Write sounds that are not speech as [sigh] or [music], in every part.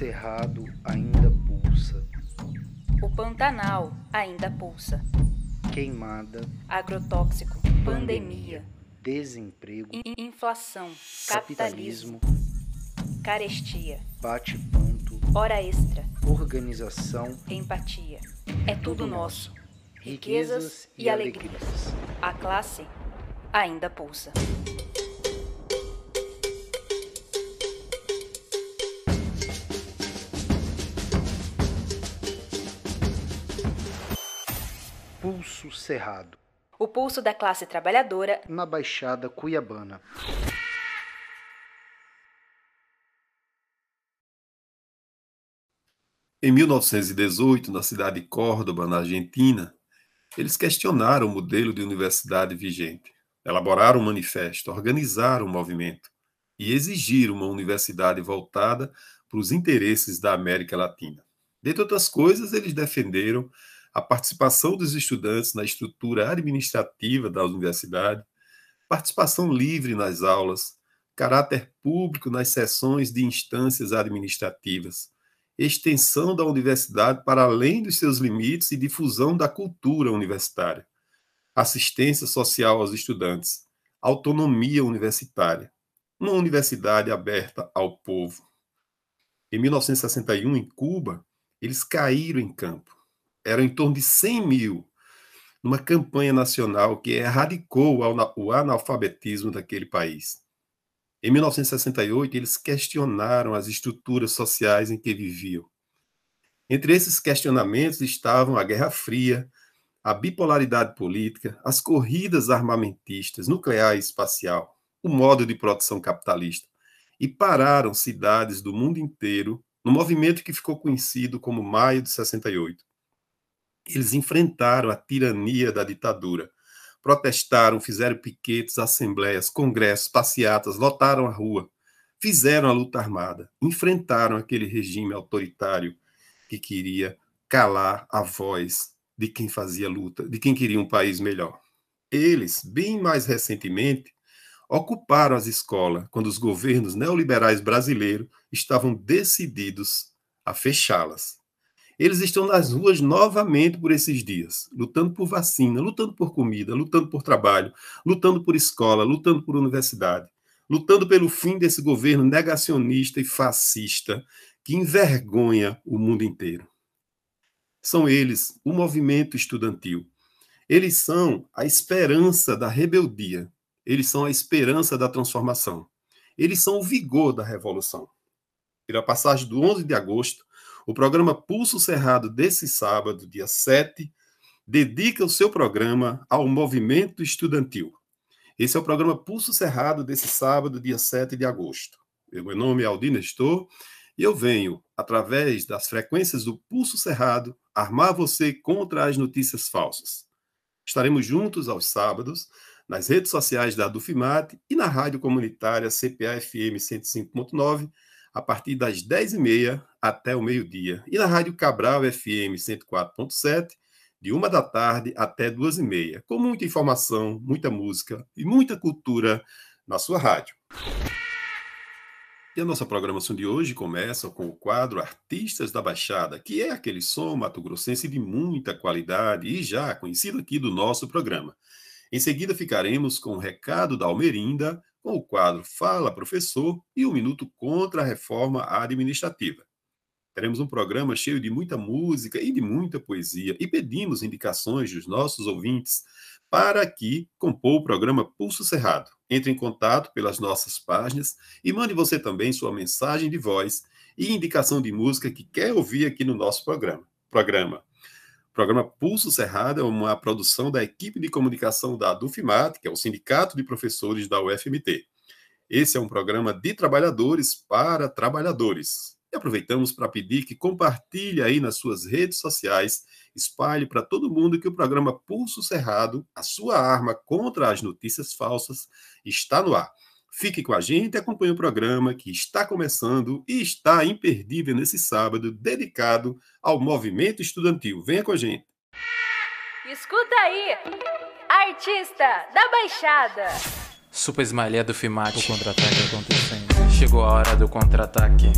Cerrado ainda pulsa. O Pantanal ainda pulsa. Queimada. Agrotóxico. Pandemia. Desemprego. in- Inflação. Capitalismo. Capitalismo. Carestia. Bate-ponto. Hora extra. Organização. Empatia. É tudo nosso. Riquezas e alegrias. A classe ainda pulsa. Pulso Cerrado. O pulso da classe trabalhadora Na Baixada Cuiabana. Em 1918, na cidade de Córdoba, na Argentina, eles questionaram o modelo de universidade vigente, elaboraram um manifesto, organizaram um movimento e exigiram uma universidade voltada para os interesses da América Latina. Dentre outras coisas, eles defenderam a participação dos estudantes na estrutura administrativa da universidade, participação livre nas aulas, caráter público nas sessões de instâncias administrativas, extensão da universidade para além dos seus limites e difusão da cultura universitária, assistência social aos estudantes, autonomia universitária, uma universidade aberta ao povo. Em 1961, em Cuba, eles caíram em campo. Eram em torno de 100 mil, numa campanha nacional que erradicou o analfabetismo daquele país. Em 1968, eles questionaram as estruturas sociais em que viviam. Entre esses questionamentos estavam a Guerra Fria, a bipolaridade política, as corridas armamentistas, nuclear e espacial, o modo de produção capitalista, e pararam cidades do mundo inteiro no movimento que ficou conhecido como Maio de 68. Eles enfrentaram a tirania da ditadura, protestaram, fizeram piquetes, assembleias, congressos, passeatas, lotaram a rua, fizeram a luta armada, enfrentaram aquele regime autoritário que queria calar a voz de quem fazia luta, de quem queria um país melhor. Eles, bem mais recentemente, ocuparam as escolas quando os governos neoliberais brasileiros estavam decididos a fechá-las. Eles estão nas ruas novamente por esses dias, lutando por vacina, lutando por comida, lutando por trabalho, lutando por escola, lutando por universidade, lutando pelo fim desse governo negacionista e fascista que envergonha o mundo inteiro. São eles, o movimento estudantil. Eles são a esperança da rebeldia. Eles são a esperança da transformação. Eles são o vigor da revolução. Pela passagem do 11 de agosto, o programa Pulso Cerrado desse sábado, dia 7, dedica o seu programa ao movimento estudantil. Esse é o programa Pulso Cerrado desse sábado, dia 7 de agosto. Meu nome é Aldir Nestor e eu venho, através das frequências do Pulso Cerrado, armar você contra as notícias falsas. Estaremos juntos aos sábados, nas redes sociais da Dufimate e na rádio comunitária CPA-FM 105.9, a partir das 10h30 até o meio-dia. E na Rádio Cabral FM 104.7, de uma da tarde até duas e meia, com muita informação, muita música e muita cultura na sua rádio. E a nossa programação de hoje começa com o quadro Artistas da Baixada, que é aquele som mato-grossense de muita qualidade e já conhecido aqui do nosso programa. Em seguida, ficaremos com o recado da Almerinda, com o quadro Fala Professor e o Minuto contra a Reforma Administrativa. Teremos um programa cheio de muita música e de muita poesia e pedimos indicações dos nossos ouvintes para que compor o programa Pulso Cerrado. Entre em contato pelas nossas páginas e mande você também sua mensagem de voz e indicação de música que quer ouvir aqui no nosso programa. Programa. O programa Pulso Cerrado é uma produção da equipe de comunicação da Dufimat, que é o Sindicato de Professores da UFMT. Esse é um programa de trabalhadores para trabalhadores. E aproveitamos para pedir que compartilhe aí nas suas redes sociais, espalhe para todo mundo que o programa Pulso Cerrado, a sua arma contra as notícias falsas, está no ar. Fique com a gente e acompanhe o programa que está começando e está imperdível nesse sábado, dedicado ao movimento estudantil. Venha com a gente. Escuta aí, artista da Baixada. Super Smiley do Fimati. O contra-ataque acontecendo. Chegou a hora do contra-ataque.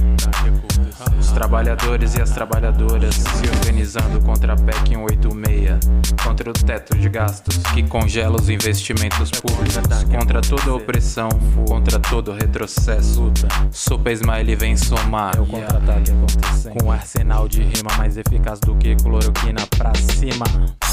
Os trabalhadores e as trabalhadoras se organizando contra a PEC 186. Contra o teto de gastos que congela os investimentos públicos. Contra toda a opressão, contra todo retrocesso. Super Smiley vem somar. É o contra-ataque acontecendo. Com um arsenal de rima mais eficaz do que cloroquina pra cima.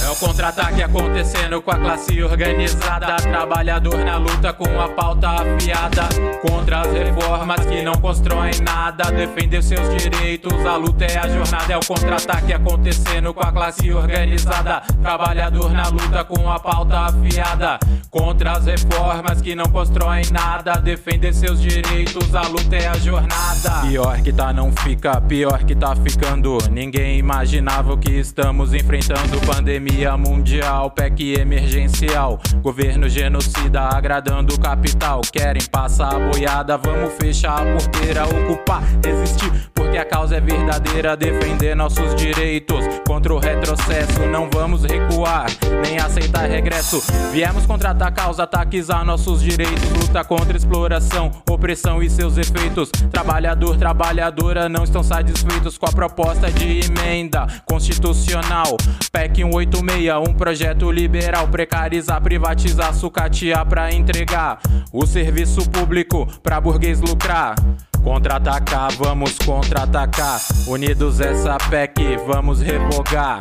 É o contra-ataque acontecendo com a classe organizada. Trabalhador na luta com a pauta afiada. Contra as reformas que não constroem nada. Defender seus direitos, a luta é a jornada. É o contra-ataque acontecendo com a classe organizada. Trabalhador na luta com a pauta afiada. Contra as reformas que não constroem nada. Defender seus direitos, a luta é a jornada. Pior que tá, não fica, pior que tá ficando. Ninguém imaginava o que estamos enfrentando. Pandemia mundial, PEC emergencial. Governo genocida agradando o capital. Querem passar a boiada, vamos fechar a porteira, ocupar, desistir. Porque a causa é verdadeira, defender nossos direitos contra o retrocesso. Não vamos recuar, nem aceitar regresso. Viemos contratar a causa, ataques a nossos direitos. Luta contra exploração, opressão e seus efeitos. Trabalhador, trabalhadora não estão satisfeitos com a proposta de emenda constitucional. PEC 186, um projeto liberal. Precarizar, privatizar, sucatear pra entregar o serviço público pra burguês lucrar. Contra-atacar, vamos contra-atacar. Unidos essa PEC, vamos revogar.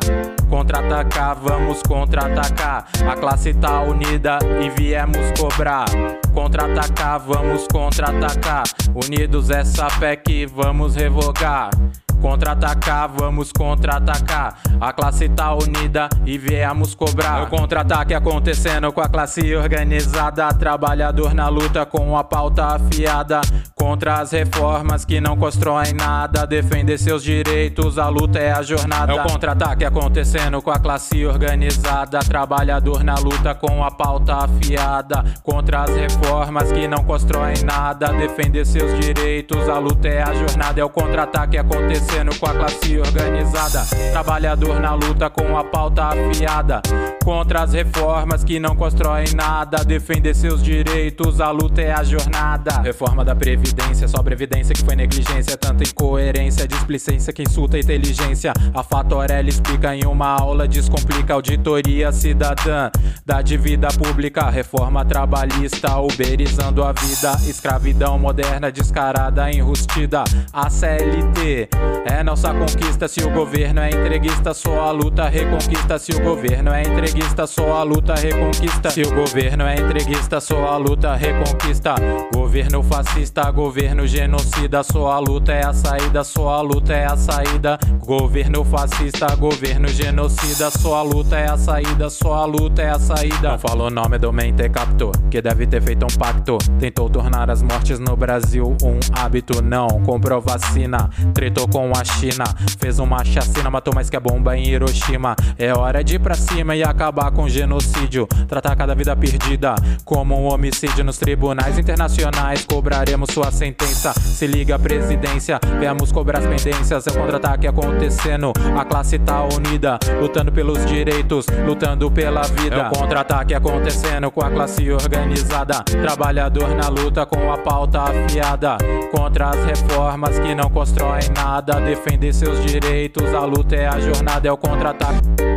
Contra-atacar, vamos contra-atacar. A classe tá unida e viemos cobrar. Contra-atacar, vamos contra-atacar. Unidos essa PEC, vamos revogar. Contra-atacar, vamos contra-atacar. A classe tá unida e viemos cobrar. O contra-ataque acontecendo com a classe organizada. Trabalhador na luta com a pauta afiada. Contra as reformas que não constroem nada. Defender seus direitos, a luta é a jornada. É o contra-ataque acontecendo com a classe organizada. Trabalhador na luta com a pauta afiada. Contra as reformas que não constroem nada. Defender seus direitos, a luta é a jornada. É o contra-ataque acontecendo com a classe organizada. Trabalhador na luta com a pauta afiada. Contra as reformas que não constroem nada. Defender seus direitos, a luta é a jornada. Reforma da Previdência, só Previdência que foi negligência. Tanta incoerência, displicência que insulta a inteligência. A Fatorelli explica em uma aula, descomplica auditoria cidadã da dívida pública. Reforma trabalhista, uberizando a vida. Escravidão moderna, descarada, enrustida. A CLT é nossa conquista se o governo é entreguista, só a luta reconquista. Se o governo é entreguista, só a luta reconquista. Se o governo é entreguista, só a luta reconquista. Governo fascista, governo genocida, só a luta é a saída, só a luta é a saída. Governo fascista, governo genocida, só a luta é a saída, só a luta é a saída. Não falou nome do mente captou, que deve ter feito um pacto. Tentou tornar as mortes no Brasil um hábito, não comprou vacina, tretou com a China. Fez uma chacina, matou mais que a bomba em Hiroshima. É hora de ir pra cima e acabar com o genocídio. Tratar cada vida perdida como um homicídio nos tribunais internacionais. Cobraremos sua sentença. Se liga presidência, viemos cobrar as pendências. É contra-ataque acontecendo. A classe tá unida, lutando pelos direitos, lutando pela vida. É contra-ataque acontecendo com a classe organizada. Trabalhador na luta com a pauta afiada. Contra as reformas que não constroem nada defender seus direitos. A luta é a jornada, é o contra-ataque.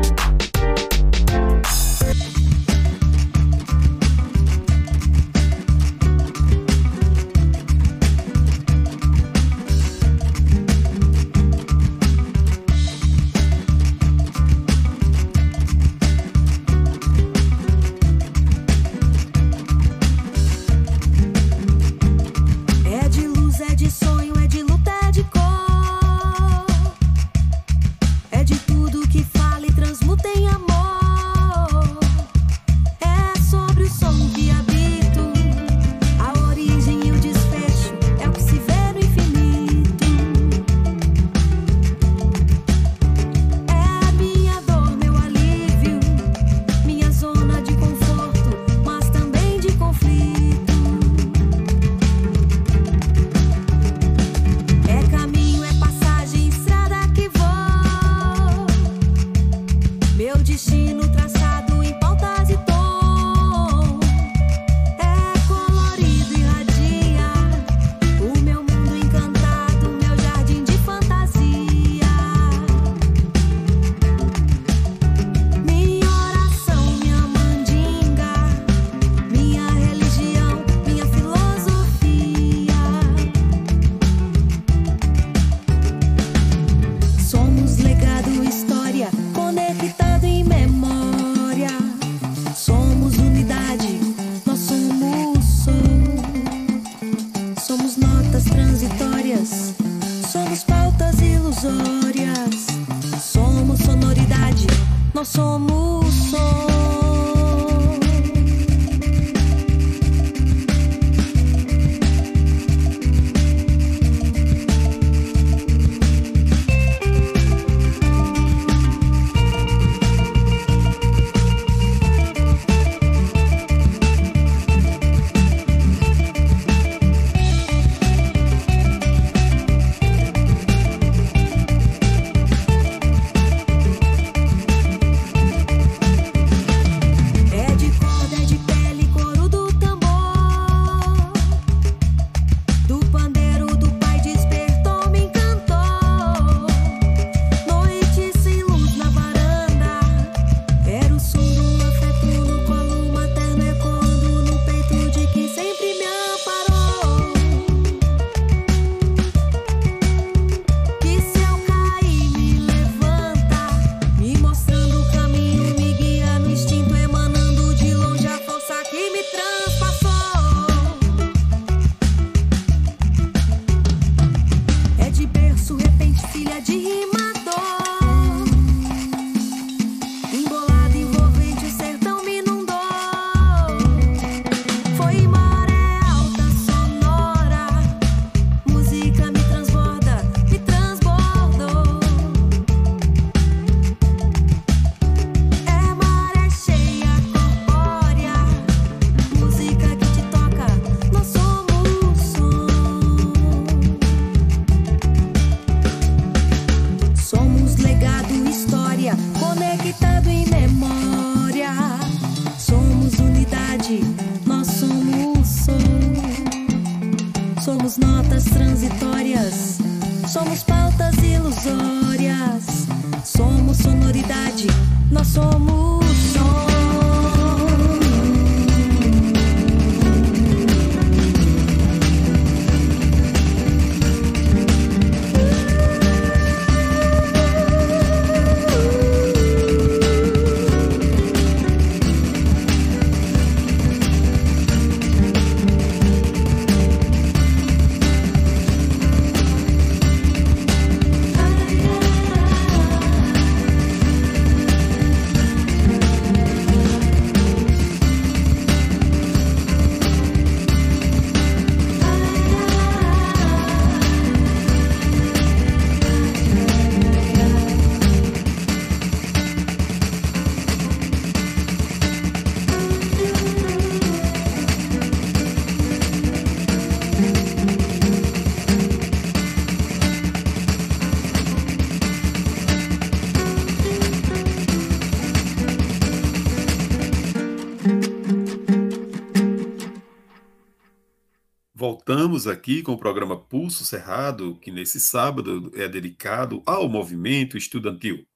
Voltamos aqui com o programa Pulso Cerrado, que nesse sábado é dedicado ao movimento estudantil.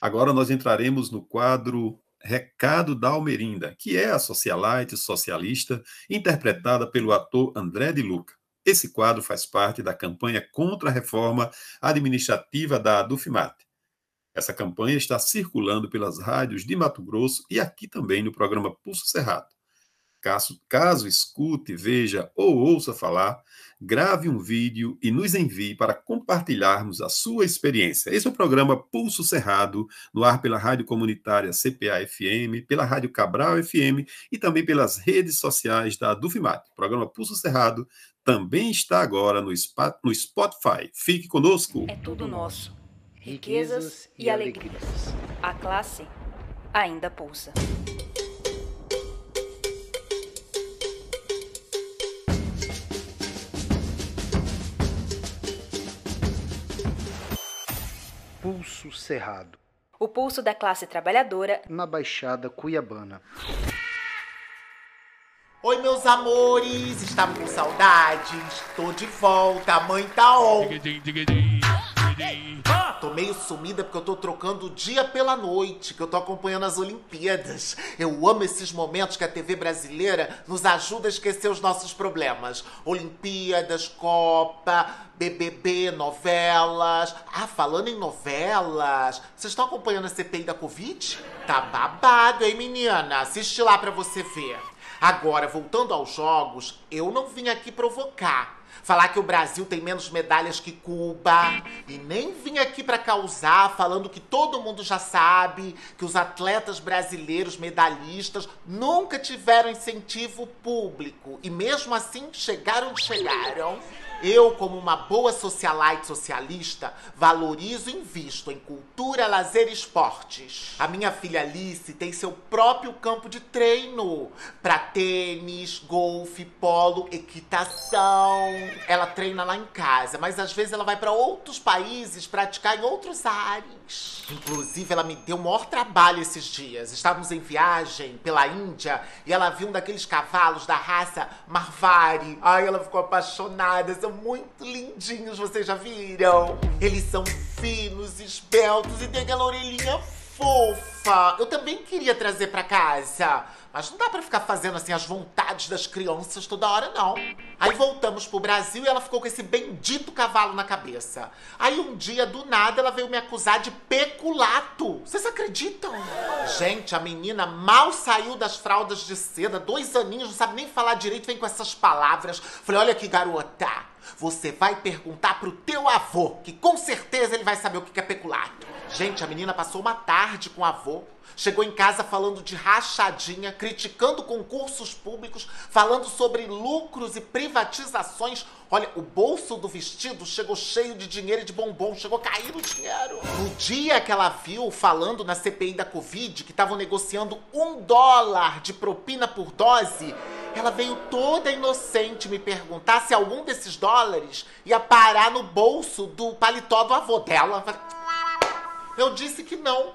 Agora nós entraremos no quadro Recado da Almerinda, que é a socialite socialista interpretada pelo ator André de Luca. Esse quadro faz parte da campanha contra a reforma administrativa da Adufimate. Essa campanha está circulando pelas rádios de Mato Grosso e aqui também no programa Pulso Cerrado. Caso, caso escute, veja ou ouça falar, grave um vídeo e nos envie para compartilharmos a sua experiência. Esse é o programa Pulso Cerrado, no ar pela Rádio Comunitária CPA-FM, pela Rádio Cabral FM e também pelas redes sociais da Dufimat. O programa Pulso Cerrado também está agora no, no Spotify. Fique conosco. É tudo nosso. Riquezas e alegrias. A classe ainda pulsa. Pulso Cerrado, O pulso da classe trabalhadora na Baixada Cuiabana. Oi, meus amores, estavam com saudades? Tô de volta, a mãe tá on. Tô meio sumida porque eu tô trocando o dia pela noite, que eu tô acompanhando as Olimpíadas. Eu amo esses momentos que a TV brasileira nos ajuda a esquecer os nossos problemas. Olimpíadas, Copa, BBB, novelas. Ah, falando em novelas, vocês estão acompanhando a CPI da Covid? Tá babado, hein, menina? Assiste lá pra você ver. Agora, voltando aos jogos, eu não vim aqui provocar. Falar que o Brasil tem menos medalhas que Cuba. E nem vim aqui para causar, falando que todo mundo já sabe que os atletas brasileiros medalhistas nunca tiveram incentivo público. E mesmo assim chegaram chegaram. Eu, como uma boa socialite socialista, valorizo e invisto em cultura, lazer e esportes. A minha filha Alice tem seu próprio campo de treino para tênis, golfe, polo, equitação. Ela treina lá em casa, mas às vezes ela vai para outros países praticar em outros Inclusive, ela me deu o maior trabalho esses dias. Estávamos em viagem pela Índia e ela viu um daqueles cavalos da raça Marvari. Ai, ela ficou apaixonada. São muito lindinhos, vocês já viram? Eles são finos, esbeltos e tem aquela orelhinha fofa. Eu também queria trazer pra casa. Mas não dá pra ficar fazendo assim as vontades das crianças toda hora, não. Aí voltamos pro Brasil e ela ficou com esse bendito cavalo na cabeça. Aí um dia, do nada, ela veio me acusar de peculato. Vocês acreditam? Gente, a menina mal saiu das fraldas de seda, dois aninhos, não sabe nem falar direito, vem com essas palavras. Falei, olha aqui, garota. Você vai perguntar pro teu avô, que com certeza ele vai saber o que é peculato. Gente, a menina passou uma tarde com o avô. Chegou em casa falando de rachadinha, criticando concursos públicos, falando sobre lucros e privatizações. Olha, o bolso do vestido chegou cheio de dinheiro e de bombom, chegou a cair o dinheiro. No dia que ela viu falando na CPI da Covid que estavam negociando um dólar de propina por dose, ela veio toda inocente me perguntar se algum desses dólares ia parar no bolso do paletó do avô dela. Eu disse que não.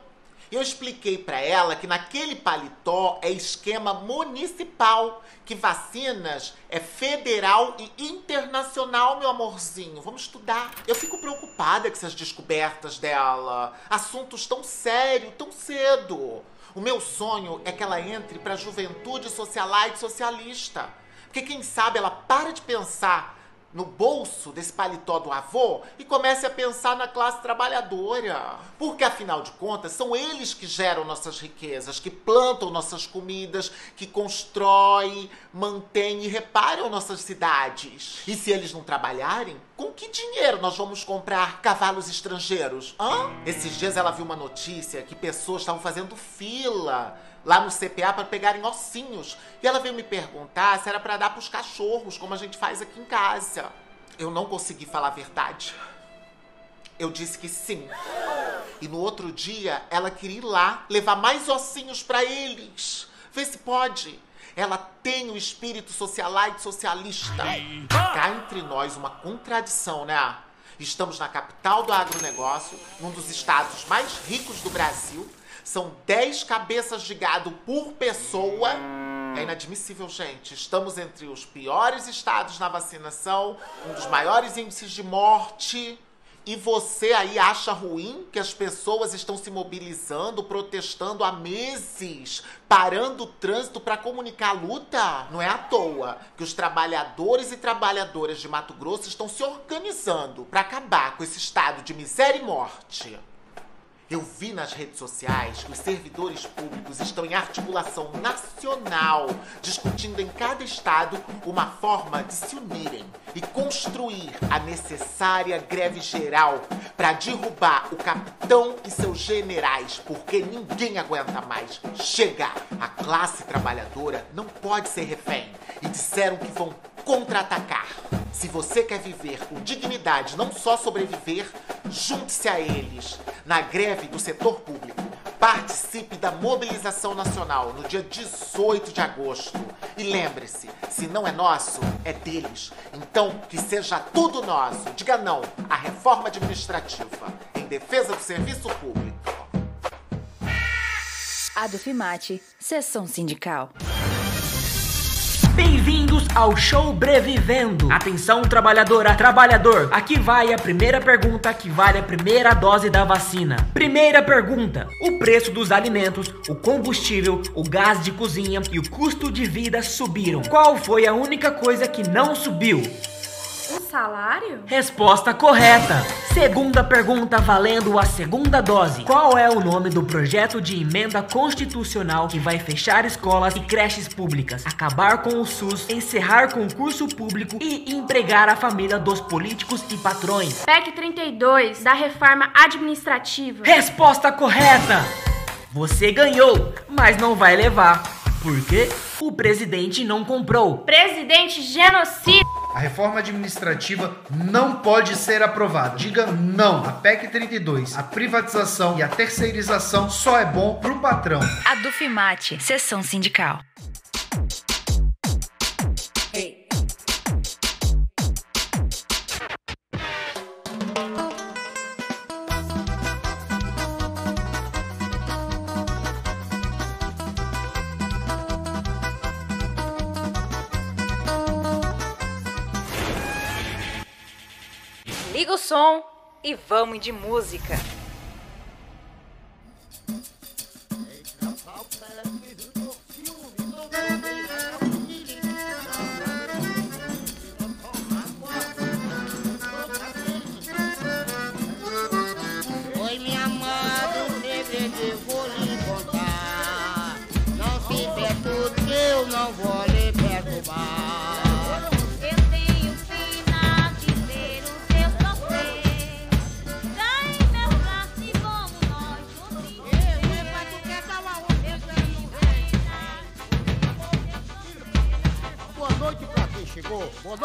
Eu expliquei para ela que naquele paletó é esquema municipal, que vacinas é federal e internacional, meu amorzinho. Vamos estudar. Eu fico preocupada com essas descobertas dela. Assuntos tão sérios, tão cedo. O meu sonho é que ela entre para a juventude socialite socialista. Porque quem sabe ela para de pensar no bolso desse paletó do avô e comece a pensar na classe trabalhadora. Porque, afinal de contas, são eles que geram nossas riquezas, que plantam nossas comidas, que constroem, mantêm e reparam nossas cidades. E se eles não trabalharem, com que dinheiro nós vamos comprar cavalos estrangeiros? Hã? Esses dias ela viu uma notícia que pessoas estavam fazendo fila lá no CPA para pegarem ossinhos. E ela veio me perguntar se era para dar para os cachorros, como a gente faz aqui em casa. Eu não consegui falar a verdade. Eu disse que sim. E no outro dia, ela queria ir lá levar mais ossinhos para eles. Vê se pode. Ela tem o espírito socialite socialista. Cá entre nós, uma contradição, né? Estamos na capital do agronegócio, num dos estados mais ricos do Brasil, são 10 cabeças de gado por pessoa. É inadmissível, gente. Estamos entre os piores estados na vacinação, um dos maiores índices de morte. E você aí acha ruim que as pessoas estão se mobilizando, protestando há meses, parando o trânsito para comunicar a luta? Não é à toa que os trabalhadores e trabalhadoras de Mato Grosso estão se organizando para acabar com esse estado de miséria e morte. Eu vi nas redes sociais que os servidores públicos estão em articulação nacional, discutindo em cada estado uma forma de se unirem e construir a necessária greve geral para derrubar o capitão e seus generais, porque ninguém aguenta mais. Chega! A classe trabalhadora não pode ser refém e disseram que vão contra-atacar. Se você quer viver com dignidade, não só sobreviver, junte-se a eles na greve do setor público. Participe da mobilização nacional no dia 18 de agosto. E lembre-se, se não é nosso, é deles. Então, que seja tudo nosso. Diga não à reforma administrativa em defesa do serviço público. Adufimate, sessão sindical. Bem-vindos ao Show Brevivendo. Atenção, trabalhadora, trabalhador. Aqui vai a primeira pergunta que vale a primeira dose da vacina. Primeira pergunta: o preço dos alimentos, o combustível, o gás de cozinha e o custo de vida subiram. Qual foi a única coisa que não subiu? Um salário? Resposta correta. Segunda pergunta valendo a segunda dose. Qual é o nome do projeto de emenda constitucional que vai fechar escolas e creches públicas, acabar com o SUS, encerrar concurso público e empregar a família dos políticos e patrões? PEC 32 da reforma administrativa. Resposta correta. Você ganhou, mas não vai levar. Porque o presidente não comprou. Presidente genocida. A reforma administrativa não pode ser aprovada. Diga não. A PEC 32, a privatização e a terceirização só é bom pro patrão. A Dufimate, sessão sindical. som e vamos de música. ¡Vos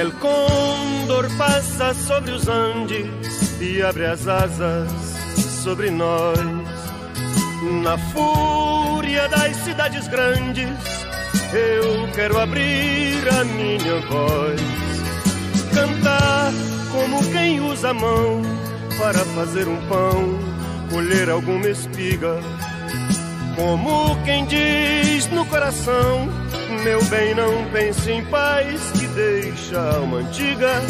El condor passa sobre os Andes e abre as asas sobre nós. Na fúria das cidades grandes, eu quero abrir a minha voz, cantar como quem usa a mão para fazer um pão, colher alguma espiga. Como quem diz no coração, meu bem, não pense em paz que deixa a alma antiga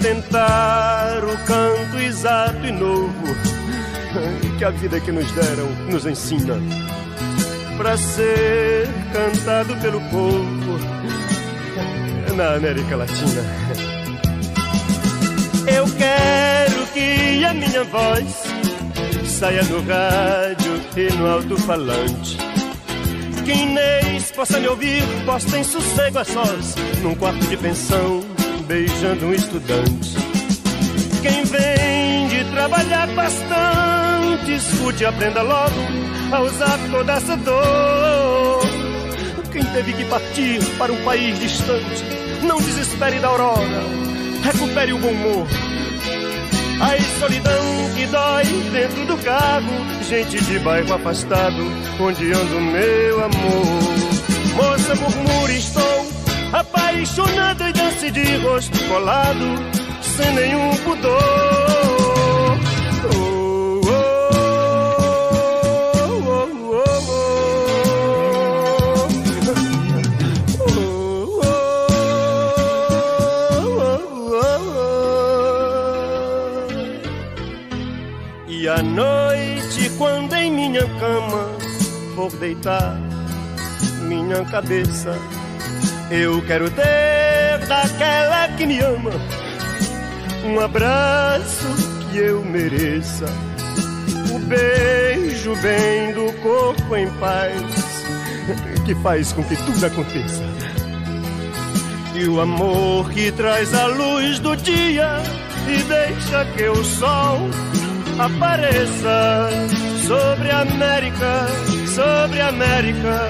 tentar o canto exato e novo [laughs] que a vida que nos deram nos ensina para ser cantado pelo povo na América Latina. [laughs] Eu quero que a minha voz saia no rádio e no alto-falante. Que Inês possa me ouvir, posta em sossego a sós, num quarto de pensão, beijando um estudante. Quem vem de trabalhar bastante, escute e aprenda logo a usar toda essa dor. Quem teve que partir para um país distante, não desespere da aurora, recupere o bom humor. Ai, solidão que dói dentro do carro, gente de bairro afastado, onde anda o meu amor. Moça, murmure, estou apaixonado e dance de rosto colado, sem nenhum pudor. E à noite, quando em minha cama for deitar minha cabeça, eu quero ter daquela que me ama um abraço que eu mereça, o beijo bem do corpo em paz, que faz com que tudo aconteça. E o amor que traz a luz do dia e deixa que o sol apareça sobre a América, sobre a América,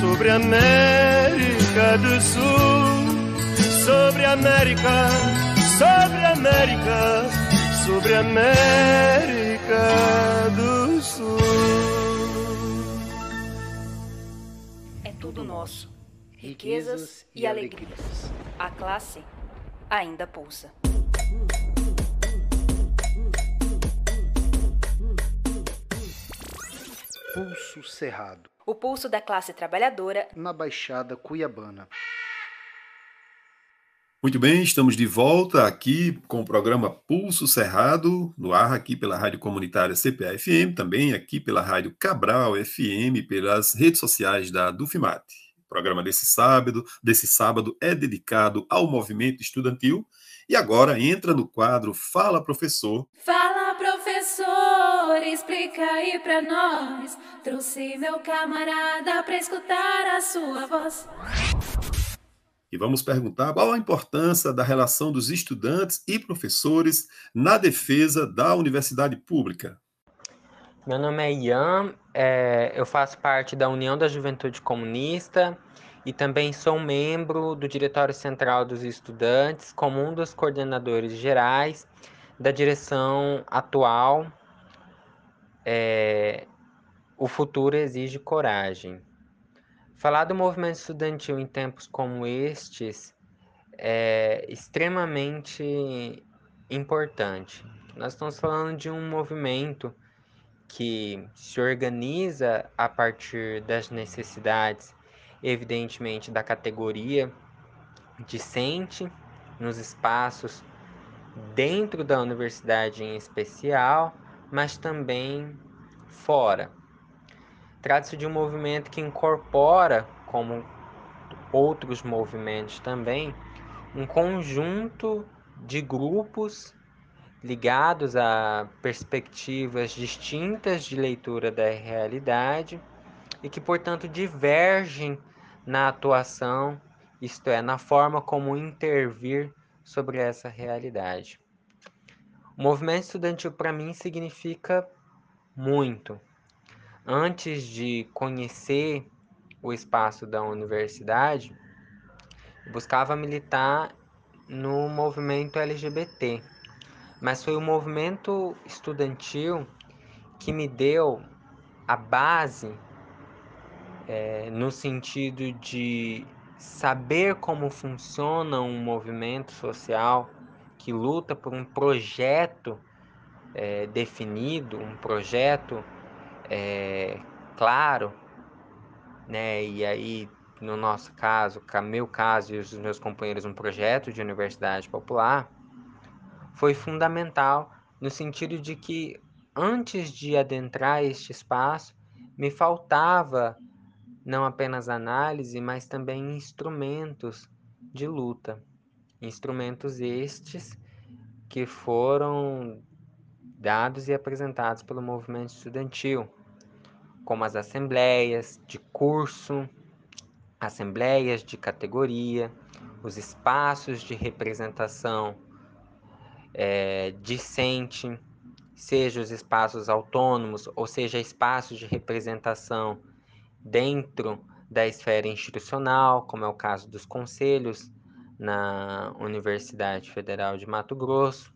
sobre a América do Sul, sobre a América, sobre a América, sobre a América do Sul. É tudo nosso. Riquezas e alegrias. A classe ainda pulsa. Pulso Cerrado, O pulso da classe trabalhadora na Baixada Cuiabana. Muito bem, estamos de volta aqui com o programa Pulso Cerrado, no ar aqui pela Rádio Comunitária CPA-FM, também aqui pela Rádio Cabral FM, pelas redes sociais da Dufimate. O programa desse sábado, desse sábado é dedicado ao movimento estudantil e agora entra no quadro Fala Professor, Fala, professor, explica aí pra nós. Trouxe meu camarada pra escutar a sua voz. e vamos perguntar qual a importância da relação dos estudantes e professores na defesa da universidade pública. Meu nome é Ian, é, eu faço parte da União da Juventude Comunista e também sou membro do Diretório Central dos Estudantes, como um dos coordenadores gerais da direção atual. É, o futuro exige coragem. Falar do movimento estudantil em tempos como estes é extremamente importante. Nós estamos falando de um movimento que se organiza a partir das necessidades, evidentemente, da categoria discente, nos espaços dentro da universidade em especial, mas também fora. Trata-se de um movimento que incorpora, como outros movimentos também, um conjunto de grupos ligados a perspectivas distintas de leitura da realidade e que, portanto, divergem na atuação, isto é, na forma como intervir sobre essa realidade. O movimento estudantil, para mim, significa muito. Antes de conhecer o espaço da universidade, buscava militar no movimento LGBT, mas foi o movimento estudantil que me deu a base é, no sentido de saber como funciona um movimento social que luta por um projeto é, definido, um projeto é, claro, né? E aí, no nosso caso, meu caso e os meus companheiros, um projeto de universidade popular, foi fundamental no sentido de que antes de adentrar este espaço, me faltava não apenas análise, mas também instrumentos de luta. Instrumentos estes que foram dados e apresentados pelo movimento estudantil, como as assembleias de curso, assembleias de categoria, os espaços de representação é, discente, seja os espaços autônomos, ou seja, espaços de representação dentro da esfera institucional, como é o caso dos conselhos na Universidade Federal de Mato Grosso.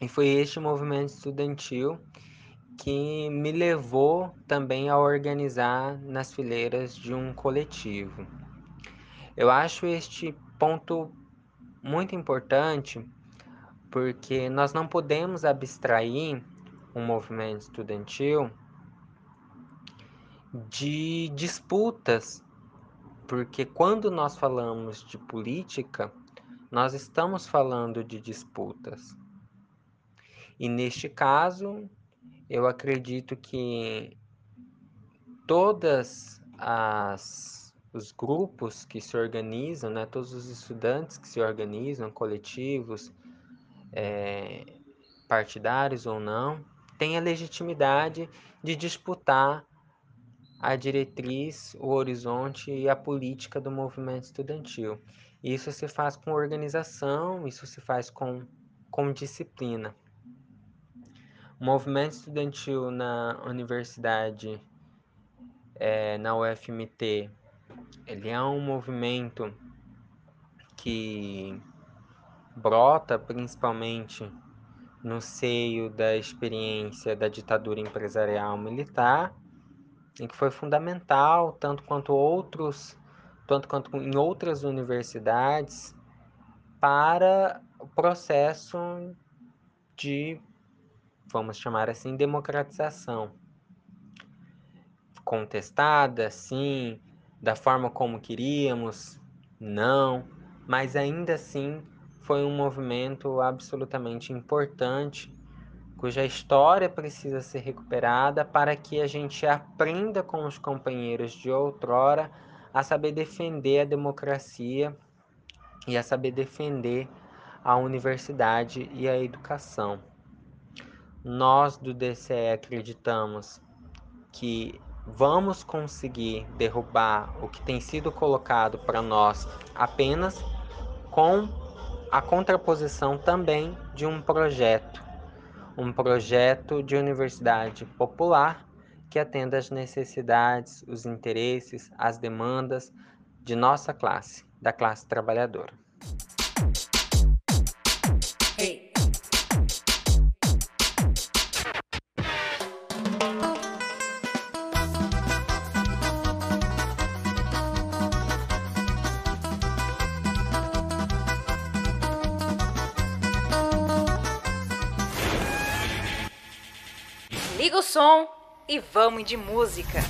E foi este movimento estudantil que me levou também a organizar nas fileiras de um coletivo. Eu acho este ponto muito importante porque nós não podemos abstrair um movimento estudantil de disputas, porque quando nós falamos de política, nós estamos falando de disputas. E neste caso, eu acredito que todas as os grupos que se organizam, né, todos os estudantes que se organizam, coletivos, é, partidários ou não, têm a legitimidade de disputar a diretriz, o horizonte e a política do movimento estudantil. Isso se faz com organização, isso se faz com, com disciplina. O movimento estudantil na universidade, é, na UFMT, ele é um movimento que brota principalmente no seio da experiência da ditadura empresarial militar, em que foi fundamental, tanto quanto outros, tanto quanto em outras universidades, para o processo de, vamos chamar assim, democratização. Contestada, sim, da forma como queríamos, não, mas ainda assim foi um movimento absolutamente importante, cuja história precisa ser recuperada para que a gente aprenda com os companheiros de outrora a saber defender a democracia e a saber defender a universidade e a educação. Nós do DCE acreditamos que vamos conseguir derrubar o que tem sido colocado para nós apenas com a contraposição também de um projeto, um projeto de universidade popular que atenda às necessidades, os interesses, as demandas de nossa classe, da classe trabalhadora. Som e vamos de música.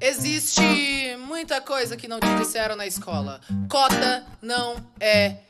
Existe muita coisa que não te disseram na escola. Cota não é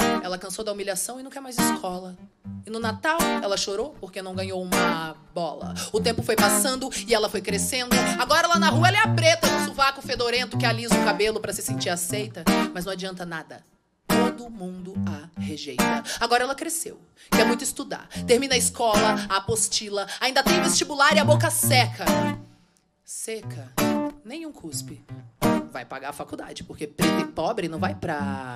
Ela cansou da humilhação e não quer mais escola. E no Natal, ela chorou porque não ganhou uma bola. O tempo foi passando e ela foi crescendo. Agora lá na rua ela é a preta, no sovaco fedorento que alisa o cabelo pra se sentir aceita. Mas não adianta nada. Todo mundo a rejeita. Agora ela cresceu, quer muito estudar. Termina a escola, a apostila, ainda tem vestibular e a boca seca. Seca, nenhum cuspe. Vai pagar a faculdade, porque preto e pobre não vai pra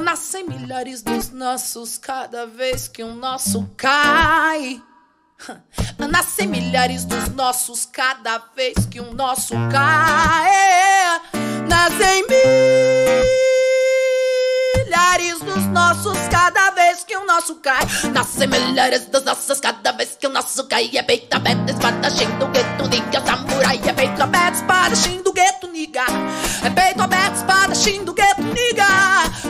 Nascem milhares dos nossos cada vez que um nosso cai. [laughs] Nascem milhares dos nossos cada vez que um nosso cai. Nascem milhares dos nossos cada vez que o nosso cai. Nascem milhares dos nossos cada vez que o nosso cai. É peito aberto, espadachim do gueto, niga, samurai. É peito aberto, espadachim do gueto, niga. É peito aberto, espadachim do gueto, niga.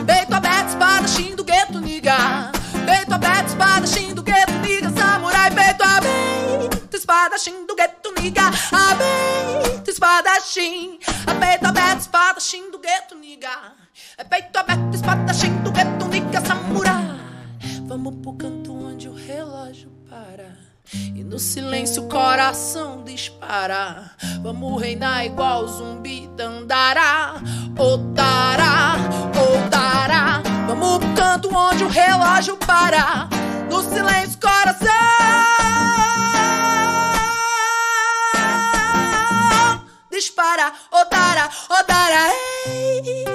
Peito aberto, espadachim do gueto, niga. Peito aberto, espadachim do gueto, niga, samurai. Peito aberto, espadachim do gueto, niga. Aberto, espadachim. Peito aberto, espadachim do gueto, niga. É peito aberto, espadachim do gueto, niga, samurai. Vamos pro canto onde o relógio para. E no silêncio o coração dispara. Vamos reinar igual zumbi dandará. Otará, otará. Vamos pro canto onde o relógio para. No silêncio coração dispara. Otará, otará. Ei,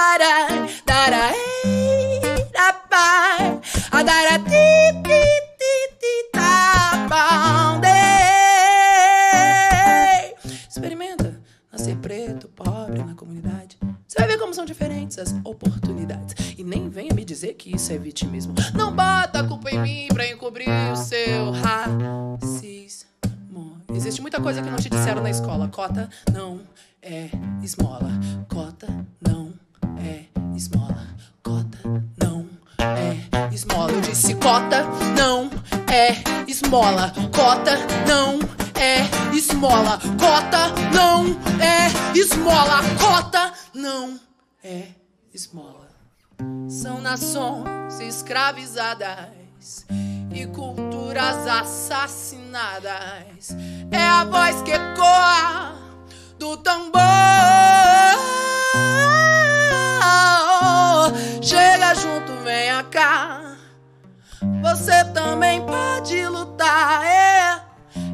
para, dará, ei, da para. A dará, ti, ti, ti, ti, tá bom. Experimenta nascer preto, pobre na comunidade. Você vai ver como são diferentes as oportunidades. E nem venha me dizer que isso é vitimismo. Não bota a culpa em mim pra encobrir o seu racismo. Existe muita coisa que não te disseram na escola. Cota não é esmola. Cota não esmola. Cota não é esmola. Eu disse cota não é esmola. Cota não é esmola. Cota não é esmola. Cota não é esmola. São nações escravizadas e culturas assassinadas. É a voz que ecoa do tambor. Chega junto, venha cá. Você também pode lutar é,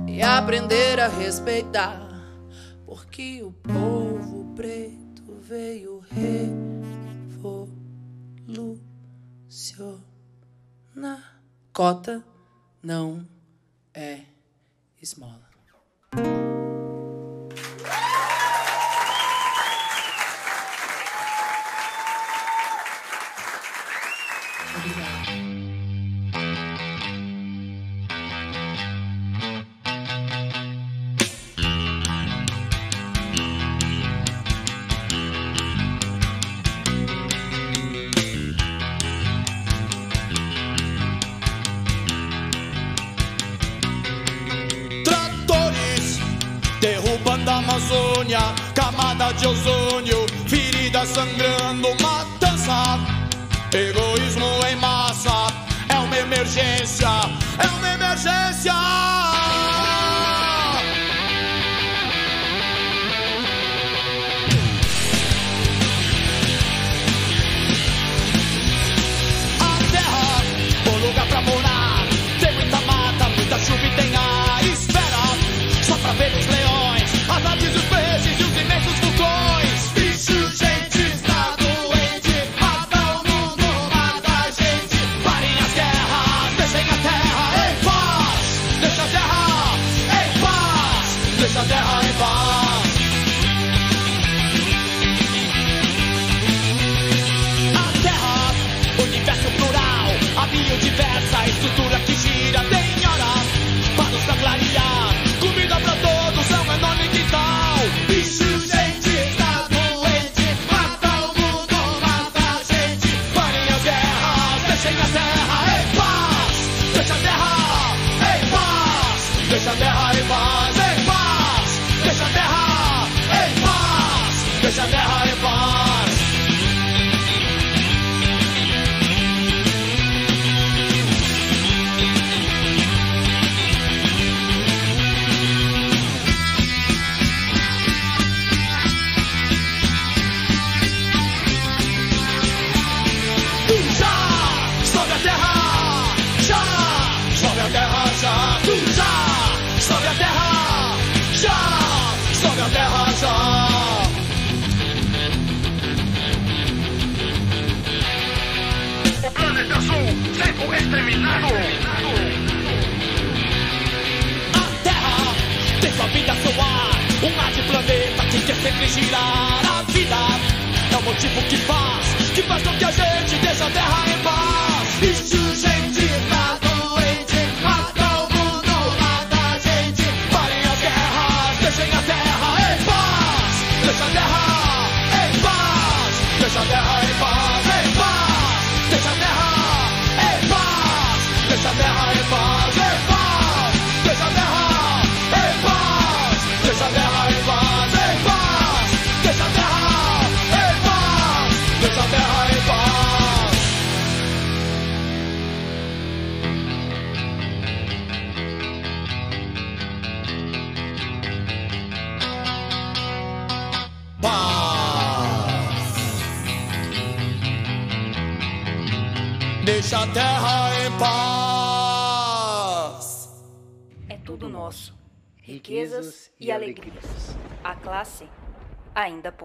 e aprender a respeitar. Porque o povo preto veio revolucionar. Cota não é esmola. camada de ozônio, ferida sangrando, matança. Egoísmo em massa, é uma emergência, é uma emergência.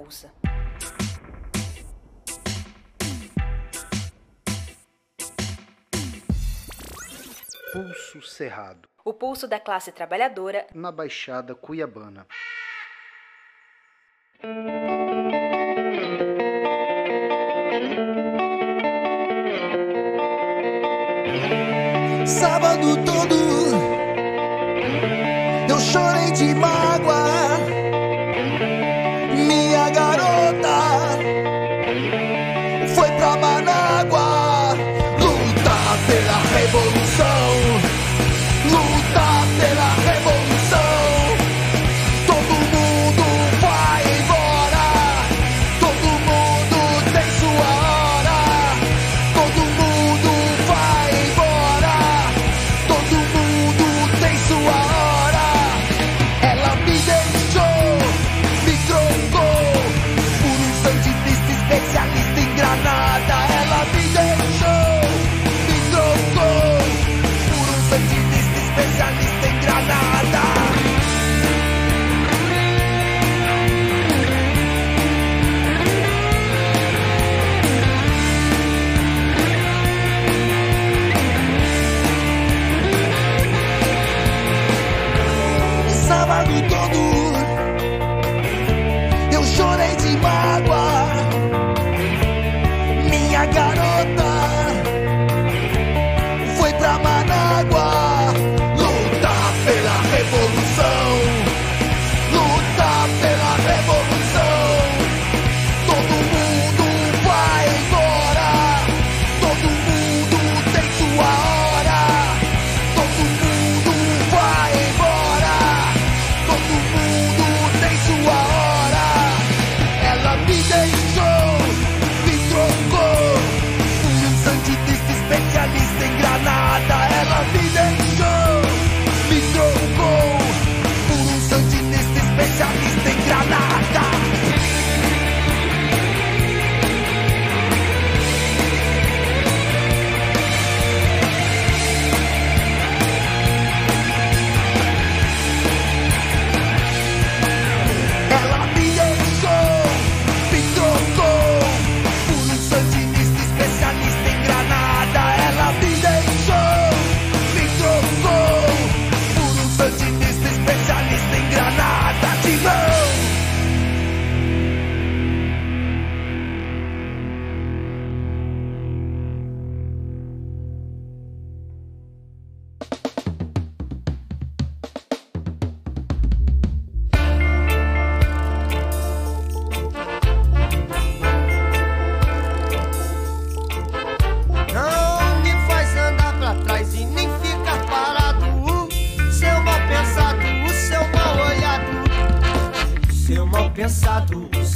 repousa. Pulso Cerrado. O pulso da classe trabalhadora na Baixada Cuiabana. Sábado todo eu choro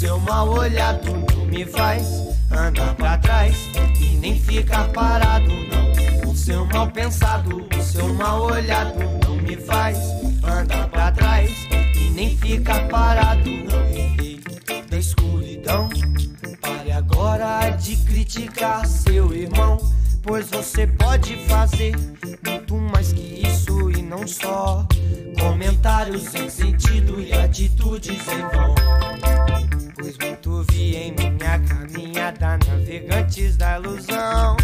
seu mal olhado não me faz andar pra trás e nem ficar parado, não. O seu mal pensado, o seu mal olhado não me faz andar pra trás e nem ficar parado, não. Da escuridão, pare agora de criticar seu irmão, pois você pode fazer muito mais que isso e não só comentários sem sentido e atitudes em vão. Pois muito vi em minha caminhada navegantes da ilusão.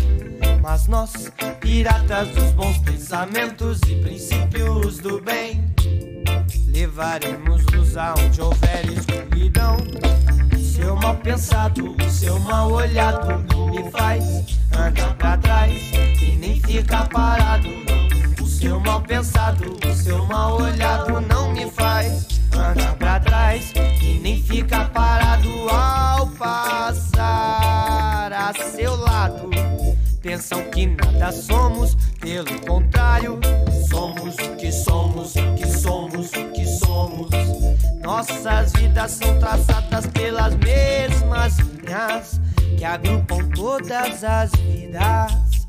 Mas nós, piratas dos bons pensamentos e princípios do bem, levaremos luz aonde houver escuridão. Seu mal pensado, seu mal olhado me faz andar pra trás e nem ficar parado. Não. Seu mal pensado, o seu mal olhado não me faz andar pra trás e nem ficar parado ao passar a seu lado. Pensam que nada somos, pelo contrário, somos o que somos, o que somos, o que somos. Nossas vidas são traçadas pelas mesmas linhas que agrupam todas as vidas,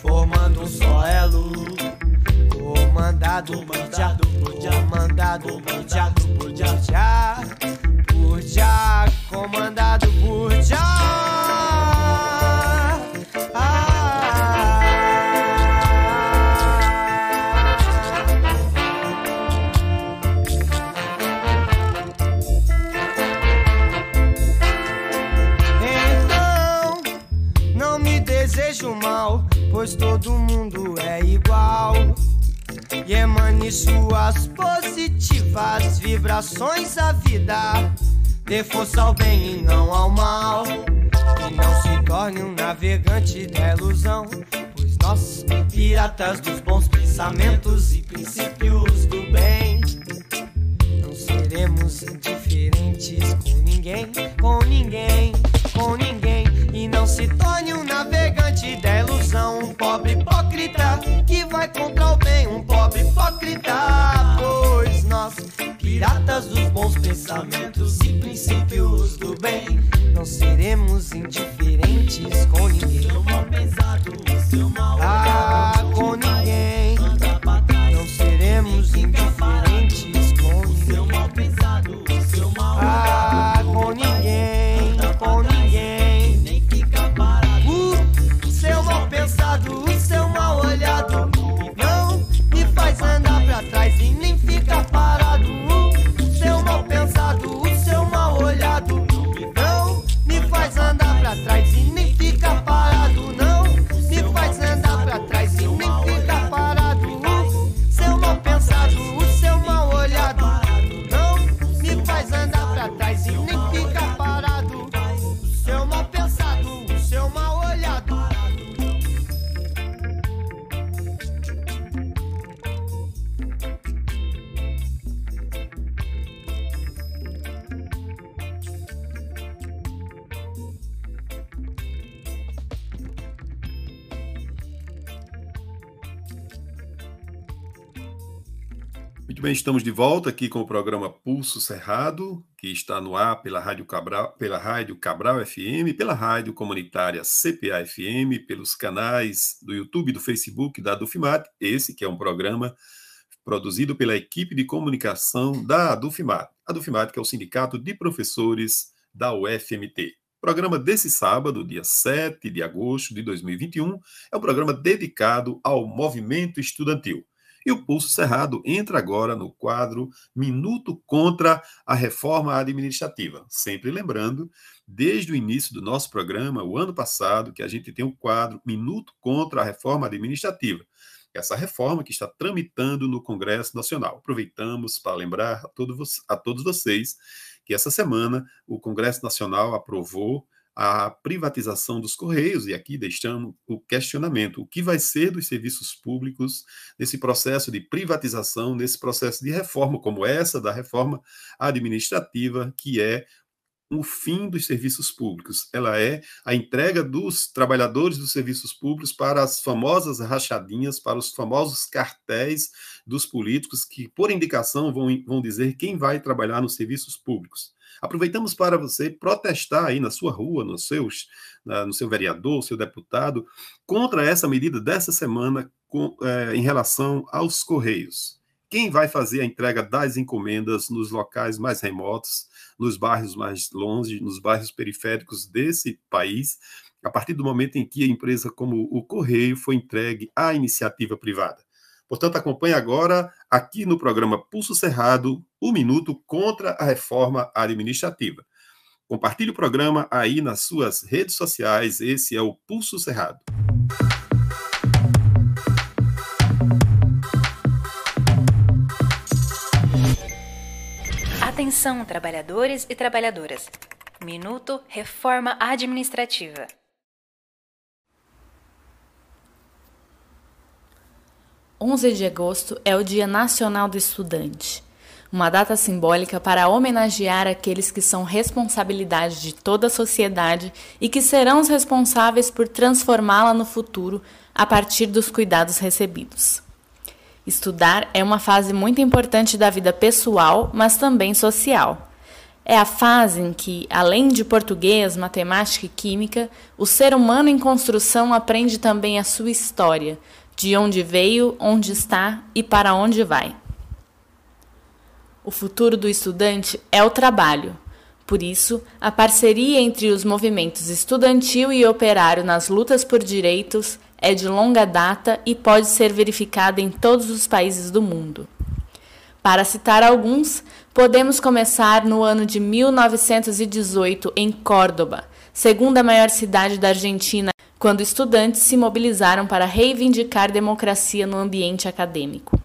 formando um só elo. Comandado por já, comandado por já, por já, por já, comandado por já. Pois todo mundo é igual. E emane suas positivas vibrações à vida. Dê força ao bem e não ao mal. E não se torne um navegante da ilusão. Pois nós, piratas dos bons pensamentos e princípios do bem, não seremos indiferentes com ninguém, com ninguém, com ninguém. E não se torne um navegante da ilusão, um pobre hipócrita que vai contra o bem, um pobre hipócrita. Pois nós, piratas dos bons pensamentos e princípios do bem, não seremos indiferentes com ninguém. Seu mal pensado, seu mal ah, com ninguém. Não seremos indiferentes estamos de volta aqui com o programa Pulso Cerrado, que está no ar pela Rádio Cabral, pela Rádio Cabral FM, pela Rádio Comunitária CPA FM, pelos canais do YouTube, do Facebook da Dufimat, esse que é um programa produzido pela equipe de comunicação da Dufimat. A Dufimat que é o Sindicato de Professores da UFMT. O programa desse sábado, dia 7 de agosto de 2021, é um programa dedicado ao movimento estudantil. E o Pulso Cerrado entra agora no quadro Minuto contra a Reforma Administrativa. Sempre lembrando, desde o início do nosso programa, o ano passado, que a gente tem o quadro Minuto contra a Reforma Administrativa. Essa reforma que está tramitando no Congresso Nacional. Aproveitamos para lembrar a, a todos vocês que essa semana o Congresso Nacional aprovou a privatização dos Correios, e aqui deixamos o questionamento: o que vai ser dos serviços públicos nesse processo de privatização, nesse processo de reforma, como essa da reforma administrativa, que é o fim dos serviços públicos, ela é a entrega dos trabalhadores dos serviços públicos para as famosas rachadinhas, para os famosos cartéis dos políticos que, por indicação, vão, vão dizer quem vai trabalhar nos serviços públicos. Aproveitamos para você protestar aí na sua rua, nos seus, no seu vereador, seu deputado, contra essa medida dessa semana com, é, em relação aos Correios. Quem vai fazer a entrega das encomendas nos locais mais remotos, nos bairros mais longe, nos bairros periféricos desse país, a partir do momento em que a empresa como o Correio foi entregue à iniciativa privada? Portanto, acompanhe agora, aqui no programa Pulso Cerrado, o Minuto contra a Reforma Administrativa. Compartilhe o programa aí nas suas redes sociais. Esse é o Pulso Cerrado. Atenção, trabalhadores e trabalhadoras. Minuto Reforma Administrativa. 11 de agosto é o Dia Nacional do Estudante, uma data simbólica para homenagear aqueles que são responsabilidade de toda a sociedade e que serão os responsáveis por transformá-la no futuro a partir dos cuidados recebidos. Estudar é uma fase muito importante da vida pessoal, mas também social. É a fase em que, além de português, matemática e química, o ser humano em construção aprende também a sua história, de onde veio, onde está e para onde vai. O futuro do estudante é o trabalho. Por isso, a parceria entre os movimentos estudantil e operário nas lutas por direitos é de longa data e pode ser verificada em todos os países do mundo. Para citar alguns, podemos começar no ano de 1918 em Córdoba, segunda maior cidade da Argentina quando estudantes se mobilizaram para reivindicar democracia no ambiente acadêmico.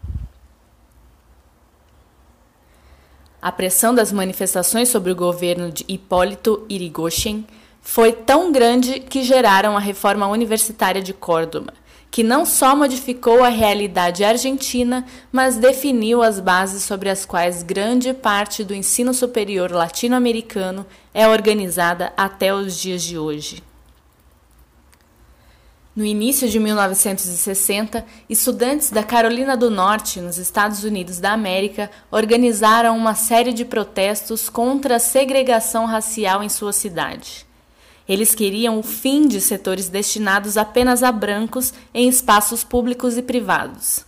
A pressão das manifestações sobre o governo de Hipólito Yrigoyen foi tão grande que geraram a reforma universitária de Córdoba, que não só modificou a realidade argentina, mas definiu as bases sobre as quais grande parte do ensino superior latino-americano é organizada até os dias de hoje. No início de 1960, estudantes da Carolina do Norte, nos Estados Unidos da América, organizaram uma série de protestos contra a segregação racial em sua cidade. Eles queriam o fim de setores destinados apenas a brancos em espaços públicos e privados.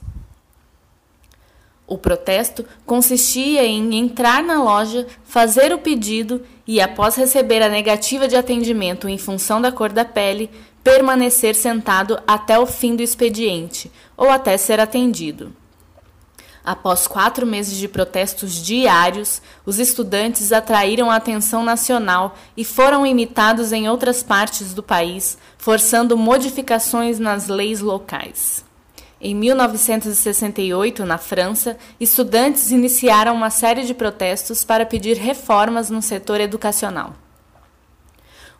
O protesto consistia em entrar na loja, fazer o pedido e, após receber a negativa de atendimento em função da cor da pele, permanecer sentado até o fim do expediente ou até ser atendido. Após quatro meses de protestos diários, os estudantes atraíram a atenção nacional e foram imitados em outras partes do país, forçando modificações nas leis locais. Em 1968, na França, estudantes iniciaram uma série de protestos para pedir reformas no setor educacional.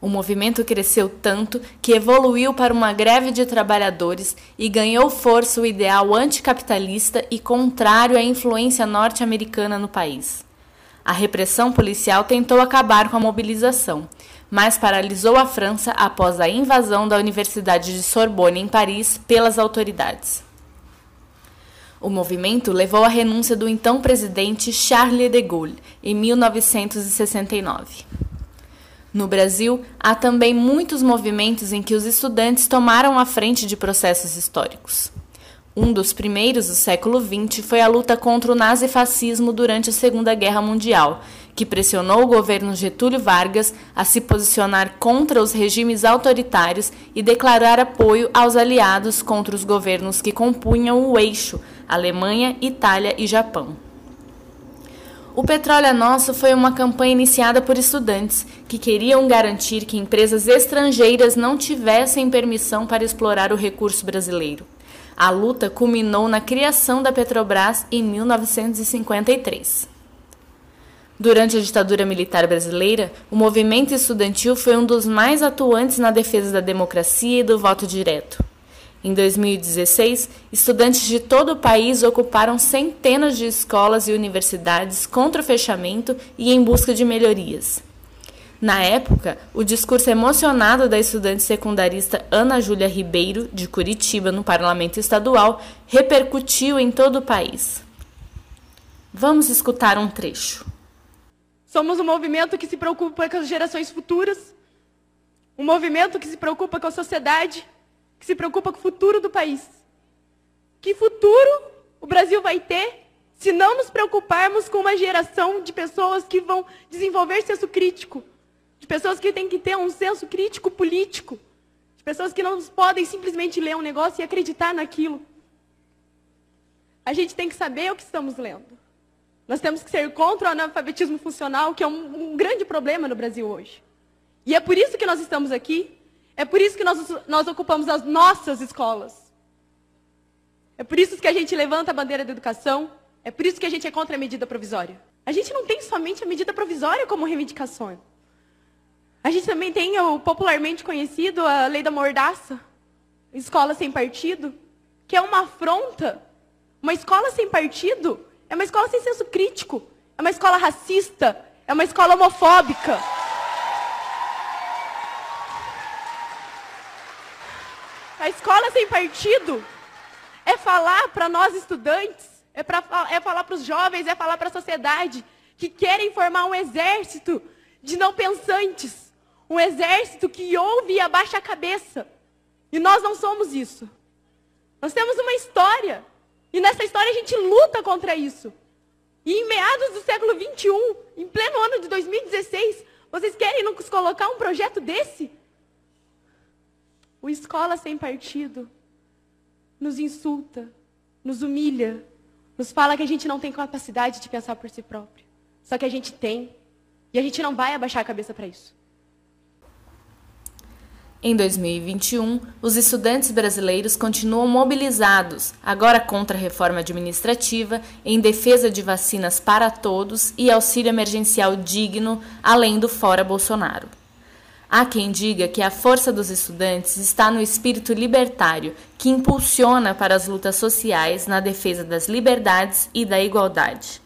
O movimento cresceu tanto que evoluiu para uma greve de trabalhadores e ganhou força o ideal anticapitalista e contrário à influência norte-americana no país. A repressão policial tentou acabar com a mobilização, mas paralisou a França após a invasão da Universidade de Sorbonne em Paris pelas autoridades. O movimento levou à renúncia do então presidente Charles de Gaulle em 1969. No Brasil, há também muitos movimentos em que os estudantes tomaram a frente de processos históricos. Um dos primeiros do século XX foi a luta contra o nazifascismo durante a Segunda Guerra Mundial, que pressionou o governo Getúlio Vargas a se posicionar contra os regimes autoritários e declarar apoio aos aliados contra os governos que compunham o eixo Alemanha, Itália e Japão. O Petróleo é Nosso foi uma campanha iniciada por estudantes que queriam garantir que empresas estrangeiras não tivessem permissão para explorar o recurso brasileiro. A luta culminou na criação da Petrobras em 1953. Durante a ditadura militar brasileira, o movimento estudantil foi um dos mais atuantes na defesa da democracia e do voto direto. Em 2016, estudantes de todo o país ocuparam centenas de escolas e universidades contra o fechamento e em busca de melhorias. Na época, o discurso emocionado da estudante secundarista Ana Júlia Ribeiro, de Curitiba, no parlamento estadual, repercutiu em todo o país. Vamos escutar um trecho. Somos um movimento que se preocupa com as gerações futuras, um movimento que se preocupa com a sociedade, que se preocupa com o futuro do país. Que futuro o Brasil vai ter se não nos preocuparmos com uma geração de pessoas que vão desenvolver senso crítico, de pessoas que têm que ter um senso crítico político, de pessoas que não podem simplesmente ler um negócio e acreditar naquilo. A gente tem que saber o que estamos lendo. Nós temos que ser contra o analfabetismo funcional, que é um, um grande problema no Brasil hoje. E é por isso que nós estamos aqui, é por isso que nós, nós ocupamos as nossas escolas. É por isso que a gente levanta a bandeira da educação, é por isso que a gente é contra a medida provisória. A gente não tem somente a medida provisória como reivindicação. A gente também tem o popularmente conhecido a lei da mordaça, escola sem partido, que é uma afronta. Uma escola sem partido é uma escola sem senso crítico, é uma escola racista, é uma escola homofóbica. A escola sem partido é falar para nós estudantes, é, pra, é falar para os jovens, é falar para a sociedade que querem formar um exército de não pensantes, um exército que ouve e abaixa a cabeça. E nós não somos isso. Nós temos uma história. E nessa história a gente luta contra isso. E em meados do século XXI, em pleno ano de 2016, vocês querem nos colocar um projeto desse? O Escola Sem Partido nos insulta, nos humilha, nos fala que a gente não tem capacidade de pensar por si próprio. Só que a gente tem. E a gente não vai abaixar a cabeça para isso. Em 2021, os estudantes brasileiros continuam mobilizados, agora contra a reforma administrativa, em defesa de vacinas para todos e auxílio emergencial digno, além do fora Bolsonaro. Há quem diga que a força dos estudantes está no espírito libertário, que impulsiona para as lutas sociais na defesa das liberdades e da igualdade.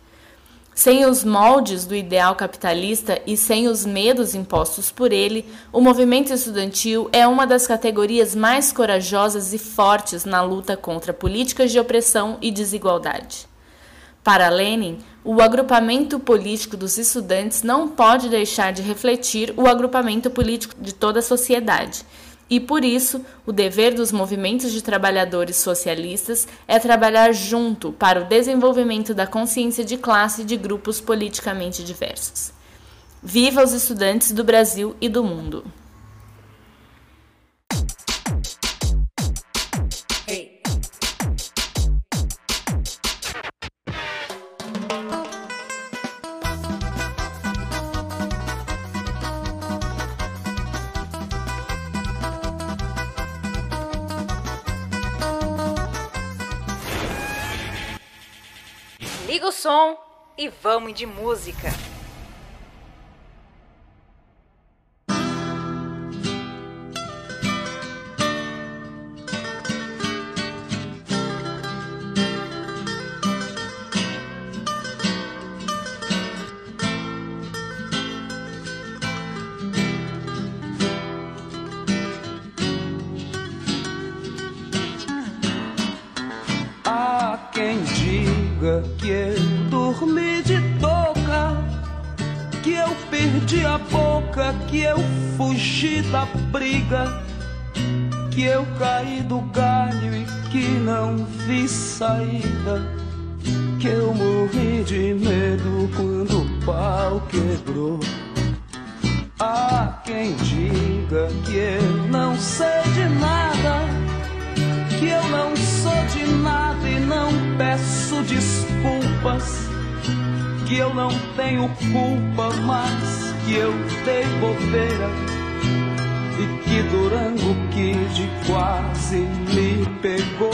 Sem os moldes do ideal capitalista e sem os medos impostos por ele, o movimento estudantil é uma das categorias mais corajosas e fortes na luta contra políticas de opressão e desigualdade. Para Lenin, o agrupamento político dos estudantes não pode deixar de refletir o agrupamento político de toda a sociedade. E por isso, o dever dos movimentos de trabalhadores socialistas é trabalhar junto para o desenvolvimento da consciência de classe de grupos politicamente diversos. Viva os estudantes do Brasil e do mundo! Som e vamos de música. Quem diga que dormi de toca, que eu perdi a boca, que eu fugi da briga, que eu caí do galho e que não vi saída, que eu morri de medo quando o pau quebrou. Há quem diga que eu não sei de nada que eu não sou de nada e não peço desculpas, que eu não tenho culpa, mas que eu dei bobeira e que Durango Kid quase me pegou.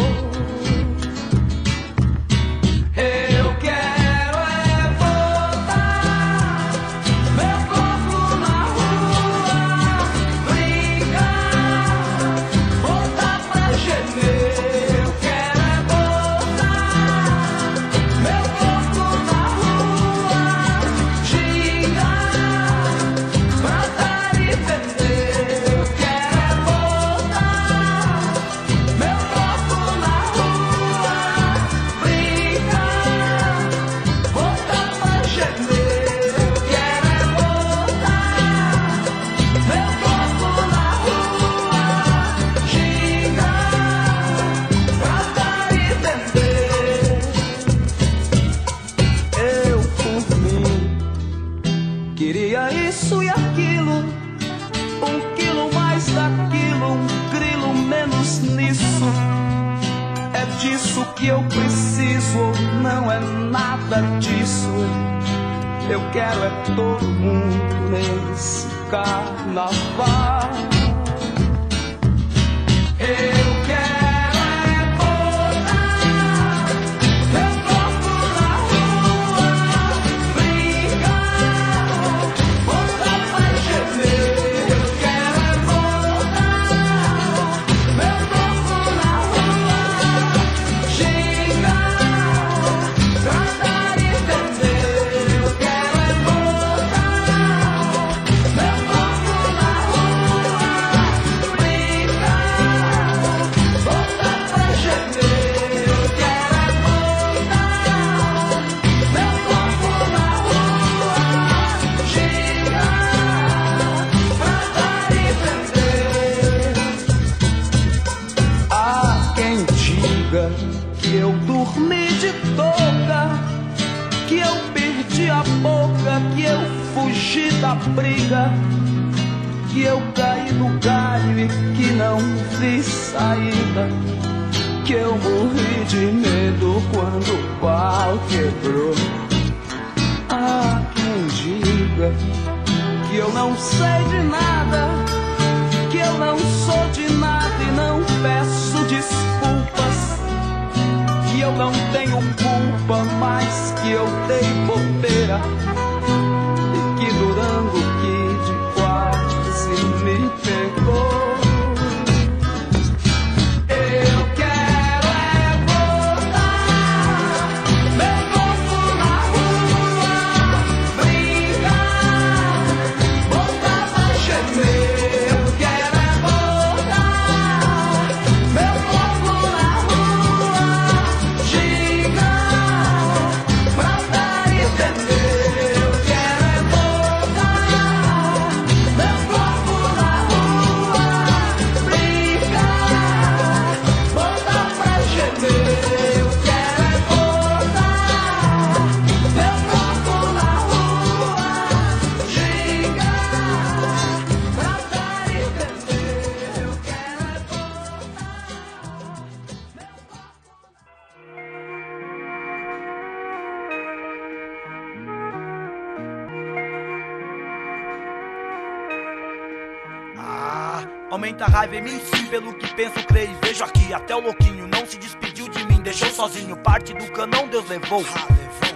Carnaval. Que eu dei bobeira. E que Durango raiva em mim sim, pelo que penso, creio e vejo aqui. Até o louquinho não se despediu de mim, deixou sozinho. Parte do canão Deus levou.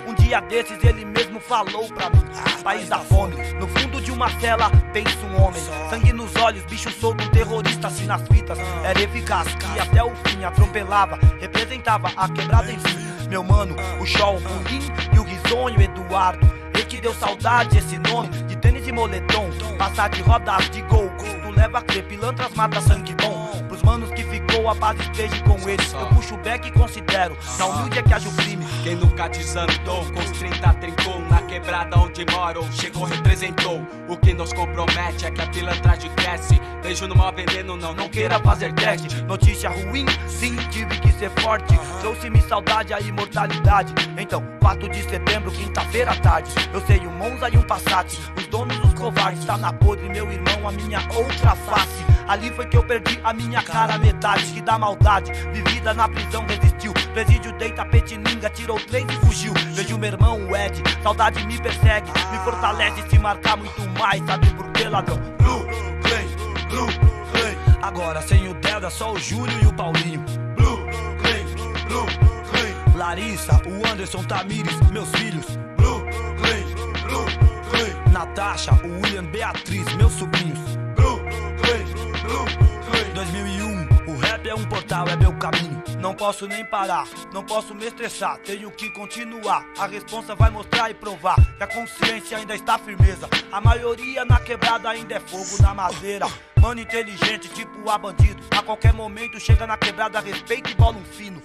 Um dia desses ele mesmo falou pra mim. País da fome, no fundo de uma cela, pensa um homem. Sangue nos olhos, bicho solto, terrorista assim nas fitas. Era eficaz, que até o fim atropelava, representava a quebrada em si. Meu mano, o show, o Pulim e o risonho Eduardo. Ele que deu saudade esse nome de tênis e moletom. Passar de rodas de gol, leva a pilantras mata sangue bom. Pros manos que ficou, a paz esteja com eles. Eu puxo o beck e considero, na humilde é que haja o crime. Quem nunca desandou, com os 30 trincou Na quebrada onde moro, chegou, representou O que nos compromete é que a pilantragem cresce Beijo no mau veneno, não, não queira fazer teste Notícia ruim, sim, tive que ser forte. Trouxe-me saudade, a imortalidade. Então, 4 de setembro, quinta-feira à tarde. Eu sei um Monza e um Passat. Os donos dos covardes, tá na podre, meu irmão, a minha outra face. Ali foi que eu perdi a minha cara, metade que da maldade. Vivida na prisão, resistiu. Presídio deita petininga, tirou três e fugiu. Vejo meu irmão, o Ed, saudade me persegue. Me fortalece se marcar muito mais, sabe por que, ladrão? Blue, Clay, Blue, Clay. Agora sem o Deda, só o Júlio e o Paulinho. Blue, Clay, Blue, Clay. Larissa, o Anderson Tamires, meus filhos. Natasha, o William Beatriz, meus sobrinhos. Blue, Clay, Blue, Clay. 2001, o rap é um portal, é meu caminho. Não posso nem parar, não posso me estressar, tenho que continuar. A responsa vai mostrar e provar que a consciência ainda está firmeza. A maioria na quebrada ainda é fogo na madeira. Mano inteligente, tipo a bandido. A qualquer momento chega na quebrada, respeita e bola um fino.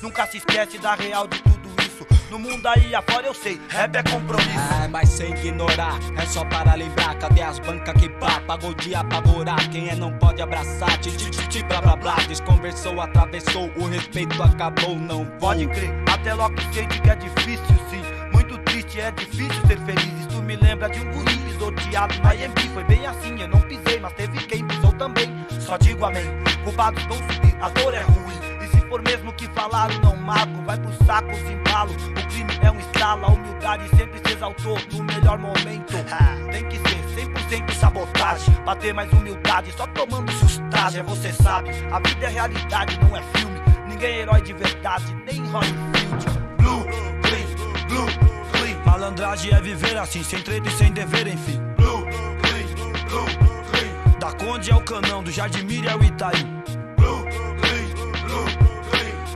Nunca se esquece da real de tudo isso. No mundo aí afora eu sei, rap é compromisso. É, mas sem ignorar, é só para lembrar. Cadê as bancas que pá? Pagou de apavorar. Quem é não pode abraçar. Ti, ti, ti, ti, blá blá blá. Desconversou, atravessou. O respeito acabou, não vou. Pode crer, até logo sente que é difícil sim. Muito triste, é difícil ser feliz. Isso me lembra de um guri pisoteado na IMB. Foi bem assim, eu não pisei, mas teve quem pisou também. Só digo amém. Culpados vão subir, a dor é ruim. For mesmo que falaram, não mago. Vai pro saco, se embalo. O crime é um estalo, a humildade sempre se exaltou no melhor momento. [laughs] Tem que ser 100% sabotagem. Pra ter mais humildade, só tomando sustagem. Você sabe, a vida é realidade, não é filme. Ninguém é herói de verdade, nem Hollywood. Blue, clean, blue, clean. Malandragem é viver assim, sem treino e sem dever, enfim. Blue, clean, blue, clean. Da Conde é o Canão, do Jardimir é o Itaí.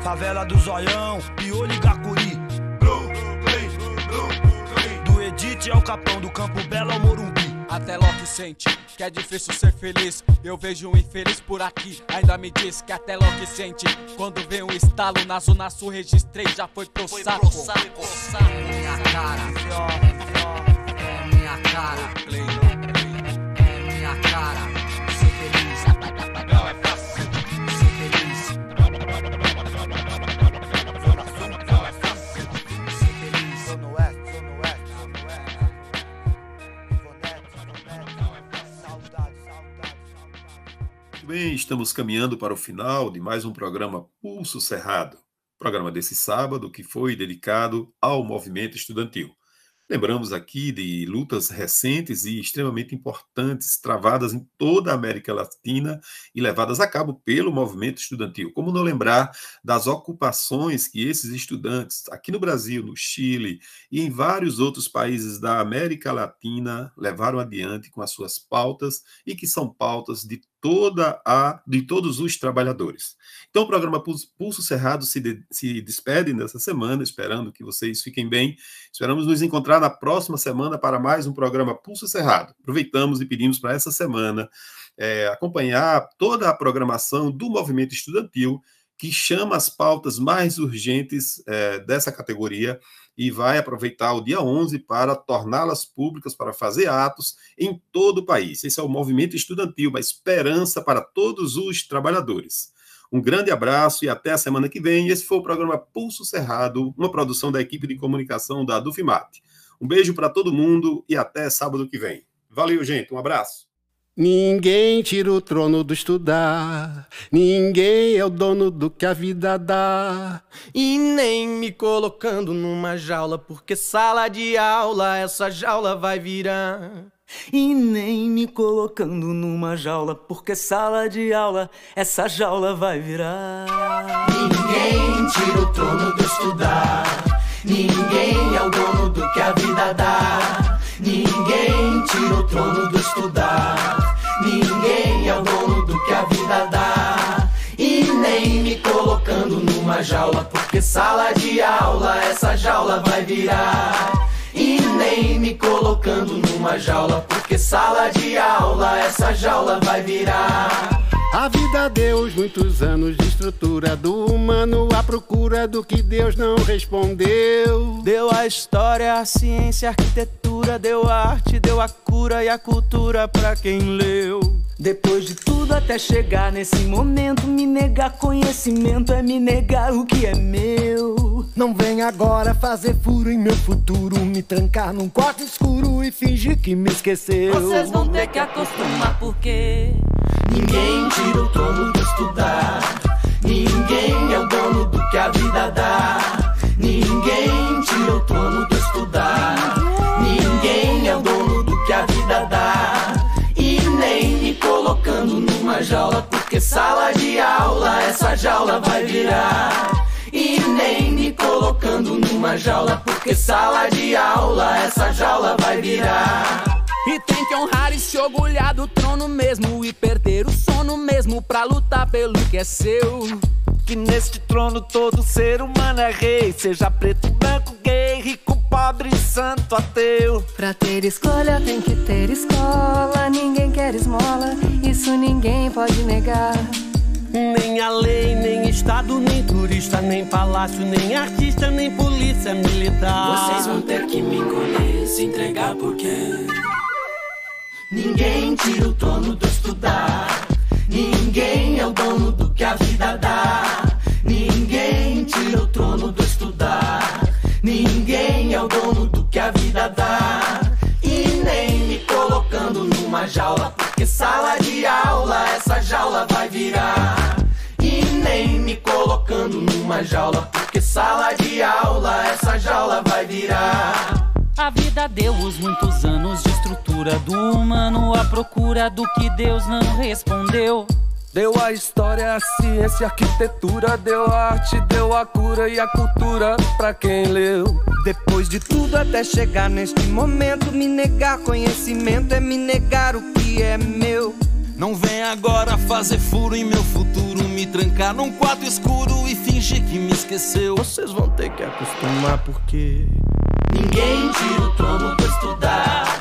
Favela do Zoião, Piolho e Gacuri. Do Edith é o Capão, do Campo Belo ao Morumbi. Até Loki sente que é difícil ser feliz. Eu vejo um infeliz por aqui. Ainda me diz que até Loki sente. Quando vem um estalo na zona sul, registrei, já foi pro saco. Minha cara, é minha cara. Bem, estamos caminhando para o final de mais um programa Pulso Cerrado. Programa desse sábado que foi dedicado ao movimento estudantil. Lembramos aqui de lutas recentes e extremamente importantes travadas em toda a América Latina e levadas a cabo pelo movimento estudantil. Como não lembrar das ocupações que esses estudantes, aqui no Brasil, no Chile e em vários outros países da América Latina, levaram adiante com as suas pautas e que são pautas de toda a de todos os trabalhadores. Então, o programa Pulso, Cerrado se, de, se despede nessa semana, esperando que vocês fiquem bem. Esperamos nos encontrar na próxima semana para mais um programa Pulso Cerrado. Aproveitamos e pedimos para essa semana é, acompanhar toda a programação do movimento estudantil que chama as pautas mais urgentes é, dessa categoria e vai aproveitar o dia 11 para torná-las públicas, para fazer atos em todo o país. Esse é o movimento estudantil, uma esperança para todos os trabalhadores. Um grande abraço e até a semana que vem. Esse foi o programa Pulso Cerrado, uma produção da equipe de comunicação da Dufimate. Um beijo para todo mundo e até sábado que vem. Valeu, gente. Um abraço. Ninguém tira o trono do estudar, ninguém é o dono do que a vida dá. E nem me colocando numa jaula, porque sala de aula essa jaula vai virar. E nem me colocando numa jaula, porque sala de aula essa jaula vai virar. Ninguém tira o trono do estudar. Ninguém é o dono do que a vida dá. Ninguém tira o trono do estudar. Ninguém é o dono do que a vida dá. E nem me colocando numa jaula, porque sala de aula essa jaula vai virar. E nem me colocando numa jaula, porque sala de aula essa jaula vai virar. A vida deu muitos anos de estrutura do humano à procura do que Deus não respondeu. Deu a história, a ciência, a arquitetura, deu a arte, deu a cura e a cultura pra quem leu. Depois de tudo até chegar nesse momento, me negar conhecimento é me negar o que é meu. Não vem agora fazer furo em meu futuro, me trancar num quarto escuro e fingir que me esqueceu. Vocês vão ter que acostumar porque Ninguém tira o trono do estudar. Ninguém é o dono do que a vida dá. Ninguém tira o trono do estudar. Jaula, porque sala de aula essa jaula vai virar. E nem me colocando numa jaula, porque sala de aula essa jaula vai virar. E tem que honrar e se orgulhar do trono mesmo. E perder o sono mesmo pra lutar pelo que é seu. Que neste trono todo ser humano é rei. Seja preto, branco, gay, rico, pobre, santo, ateu. Pra ter escolha tem que ter escola. Ninguém quer esmola, isso ninguém pode negar. Nem a lei, nem estado, nem turista, nem palácio, nem artista, nem polícia militar. Vocês vão ter que me encolher, se entregar porque Ninguém tira o trono do estudar. Ninguém é o dono do que a vida dá. Ninguém tira o trono do estudar. Ninguém é o dono do que a vida dá. E nem me colocando numa jaula, porque sala de aula essa jaula vai virar. E nem me colocando numa jaula, porque sala de aula essa jaula vai virar. A vida deu os muitos anos de estrutura do humano à procura do que Deus não respondeu. Deu a história, a ciência, a arquitetura, deu a arte, deu a cura e a cultura pra quem leu. Depois de tudo até chegar neste momento, me negar conhecimento é me negar o que é meu. Não vem agora fazer furo em meu futuro, me trancar num quarto escuro e fingir que me esqueceu. Vocês vão ter que acostumar porque Ninguém tira o trono do estudar.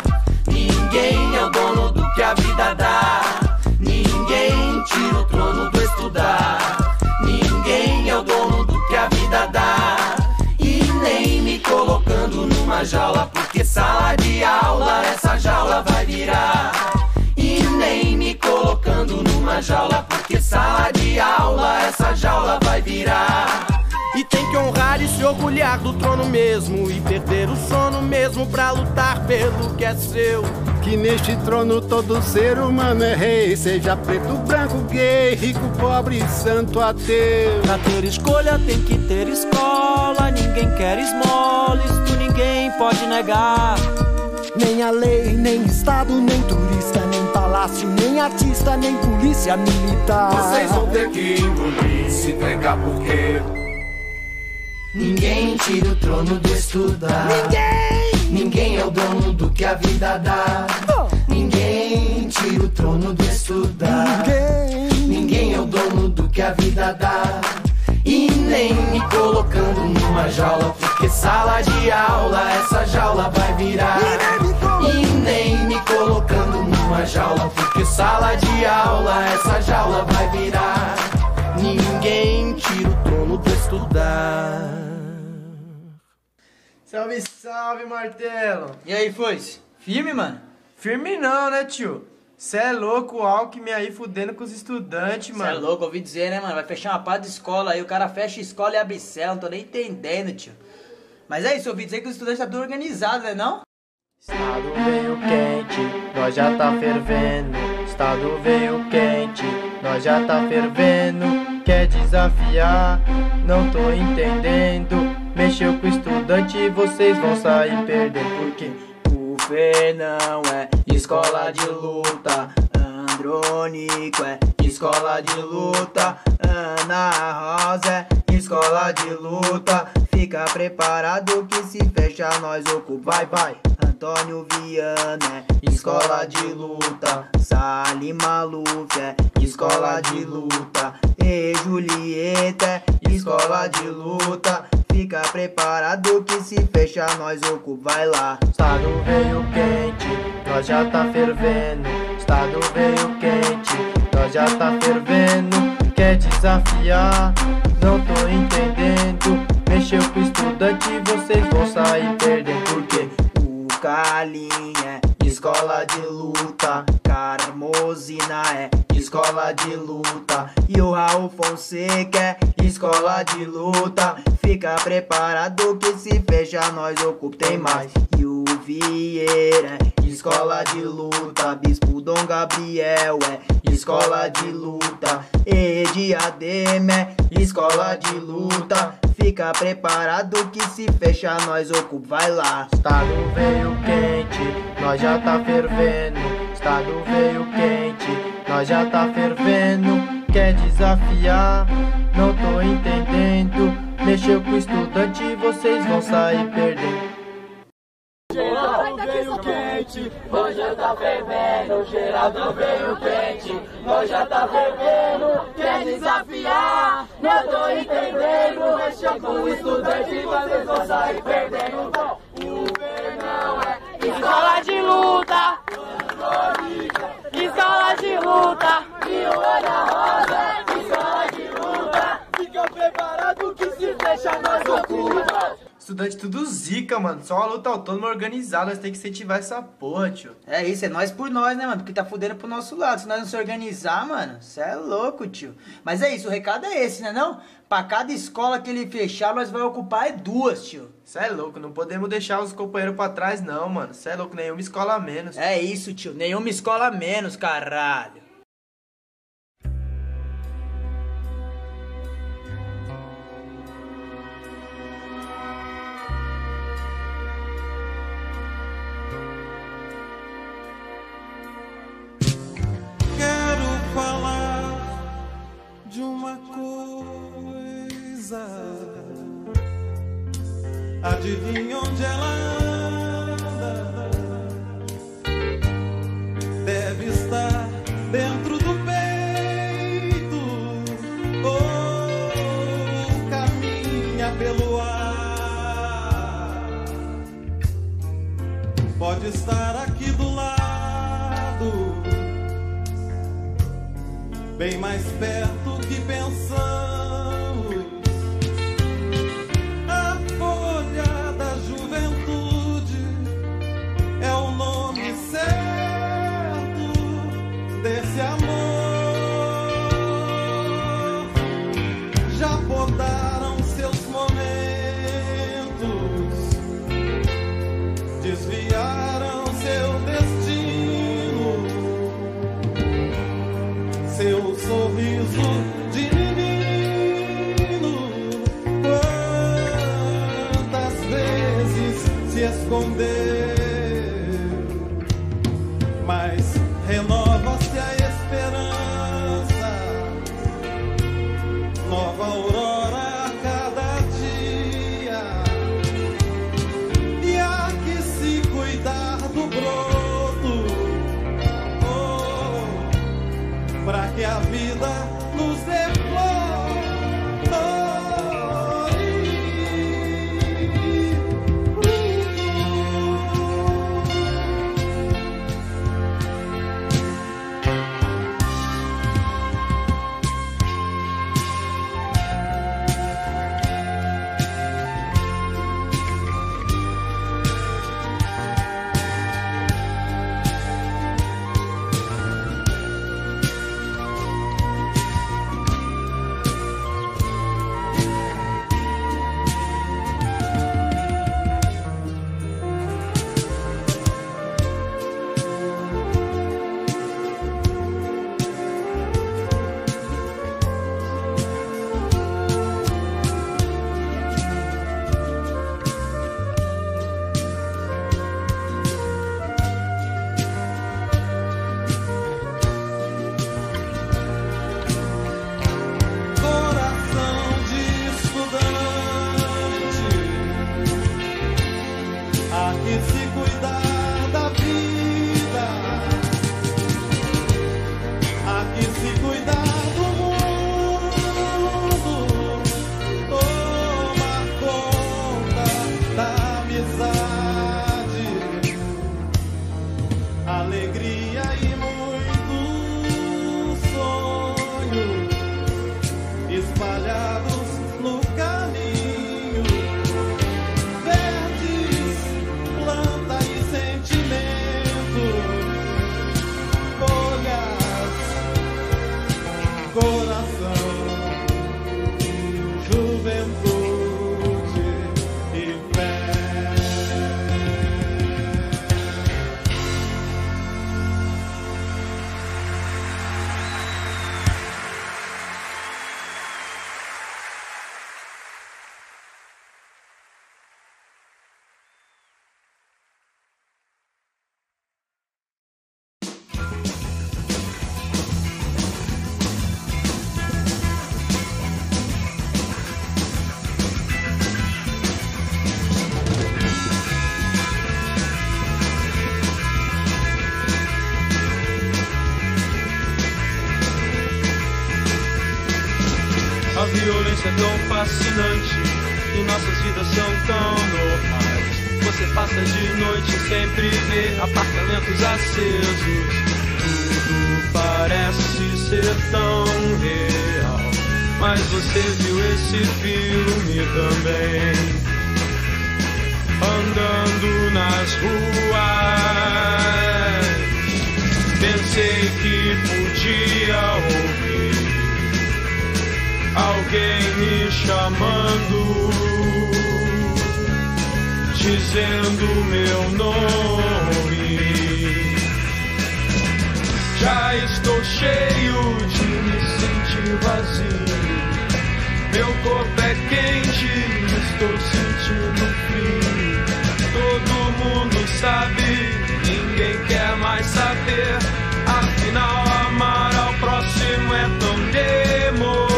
Ninguém é o dono do que a vida dá. Ninguém tira o trono do estudar. Ninguém é o dono do que a vida dá. E nem me colocando numa jaula, porque sala de aula essa jaula vai virar. E nem me colocando numa jaula, porque sala de aula essa jaula vai virar. E tem que honrar e se orgulhar do trono mesmo. E perder o sono mesmo pra lutar pelo que é seu. Que neste trono todo ser humano é rei. Seja preto, branco, gay, rico, pobre, santo, ateu. Pra ter escolha tem que ter escola. Ninguém quer esmola, isto ninguém pode negar. Nem a lei, nem Estado, nem turista, nem palácio, nem artista, nem polícia militar. Vocês vão ter que engolir, se trancar porque Ninguém tira o trono do estudar. Ninguém! Ninguém é o dono do que a vida dá. Ninguém tira o trono do estudar. Ninguém! Ninguém é o dono do que a vida dá. E nem me colocando numa jaula, porque sala de aula essa jaula vai virar. E nem me colocando numa jaula, porque sala de aula essa jaula vai virar. Ninguém tira o trono do estudar. Salve, salve, martelo! E aí, Foice? Firme, mano? Firme não, né, tio? Cê é louco, o Alckmin aí fudendo com os estudantes, Você é mano. louco, ouvi dizer, né, mano? Vai fechar uma pá de escola aí, o cara fecha a escola e abre não tô nem entendendo, tio. Mas é isso, ouvi dizer que os estudantes tá tudo organizado, né não? Estado veio quente, nós já tá fervendo. Estado veio quente, nós já tá fervendo. Quer desafiar? Não tô entendendo. Mexeu com o estudante, vocês vão sair perdendo. Porque O Fernão é escola de luta, Andrônico é escola de luta, Ana Rosa é escola de luta. Fica preparado que se fecha nós ocupa. Vai, vai. Antônio Viana é escola de luta, Salim Maluf é escola de luta, e Julieta é escola de luta. Fica preparado que se fecha nós ocupa. Vai lá. Estado veio quente, nós já tá fervendo. Estado veio quente, nós já tá fervendo. Quer desafiar? Não tô entendendo. Mexeu com o estudante, vocês vão sair perdendo. Porque O Calinha é escola de luta, Carmosina é escola de luta, e o Raul Fonseca é escola de luta. Fica preparado que se fecha nós ocupa tem mais. E o Vieira é escola de luta, Bispo Dom Gabriel é escola de luta, e Diadema é escola de luta. Fica preparado que se fecha nós ocupa, vai lá. Estado veio quente, nós já tá fervendo. Estado veio quente, nós já tá fervendo. Quer desafiar? Não tô entendendo. Mexeu com o estudante, vocês vão sair perdendo. Geral veio quente, já tá fervendo. Geraldo veio quente, já tá fervendo. Quer desafiar? Não tô entendendo. Mexeu com o estudante, vocês vão sair perdendo. O Fernão é escola de luta. Escola de luta. E o Ana Rosa escola de luta. Fica preparado que se fecha nós ocupa. Estudante tudo zica, mano. Só uma luta autônoma organizada. Nós tem que incentivar essa porra, tio. É isso, é nós por nós, né, mano? Porque tá fudendo pro nosso lado. Se nós não se organizar, mano, cê é louco, tio. Mas é isso, o recado é esse, né não? Pra cada escola que ele fechar, nós vai ocupar é duas, tio. Cê é louco, não podemos deixar os companheiros pra trás, não, mano. Cê é louco, nenhuma escola a menos. É isso, tio. Nenhuma escola menos, caralho. uma coisa. Adivinha onde ela anda? Deve estar dentro do peito ou caminha pelo ar. Pode estar aqui do lado, bem mais perto. De noite sempre vê apartamentos acesos. Tudo parece ser tão real. Mas você viu esse filme também. Andando nas ruas, pensei que podia ouvir alguém me chamando, dizendo meu nome. Já estou cheio de me sentir vazio. Meu corpo é quente, estou sentindo frio. Todo mundo sabe, ninguém quer mais saber. Afinal, amar ao próximo é tão demodê.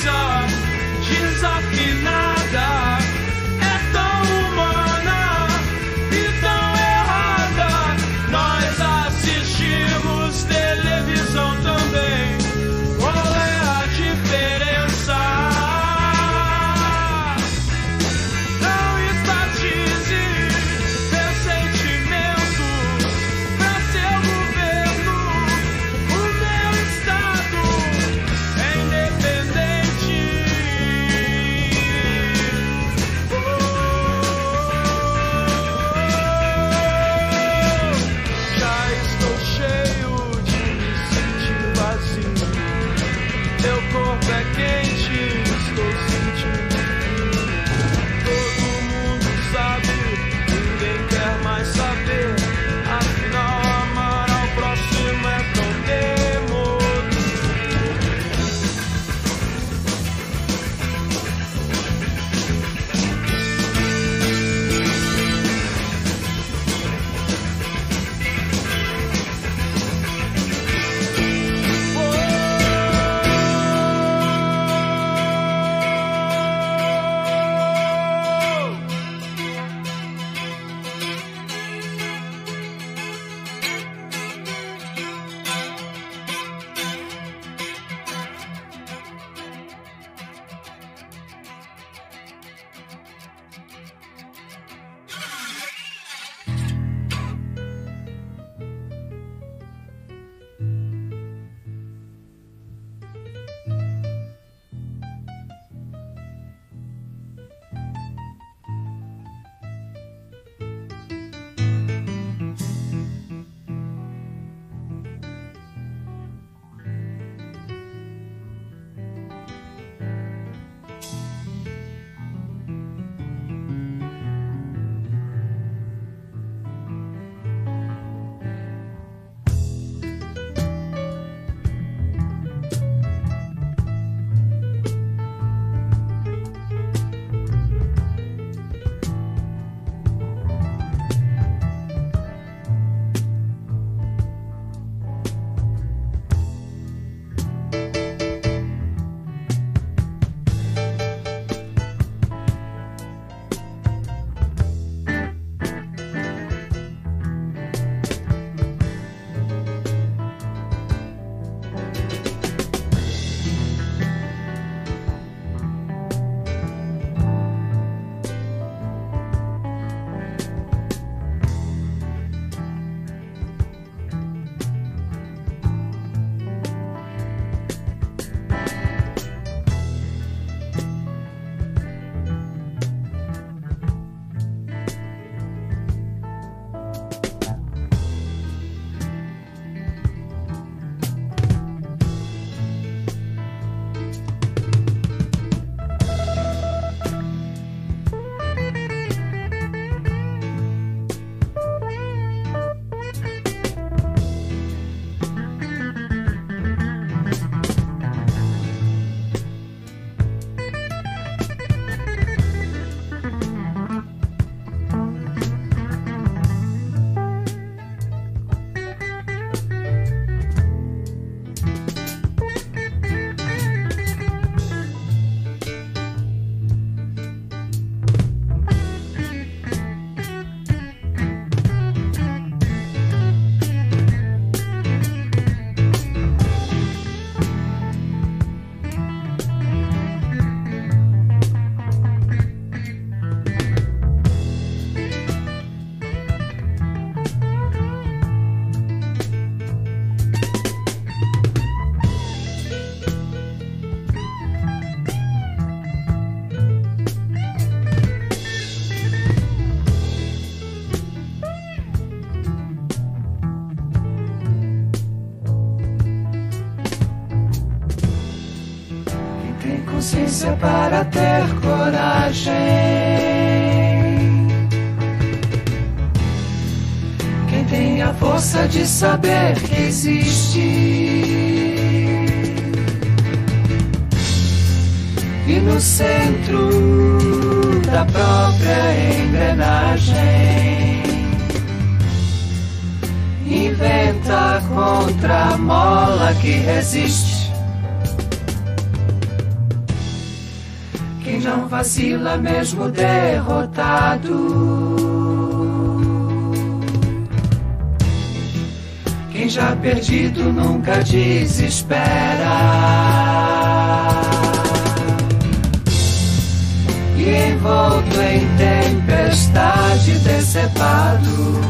bizarre. saber que existe. E no centro da própria engrenagem, inventa contra a mola que resiste. Que não vacila mesmo derrotado. Já perdido nunca desespera. E envolto em tempestade decepado.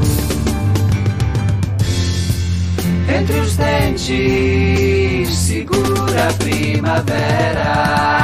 Entre os dentes segura a primavera.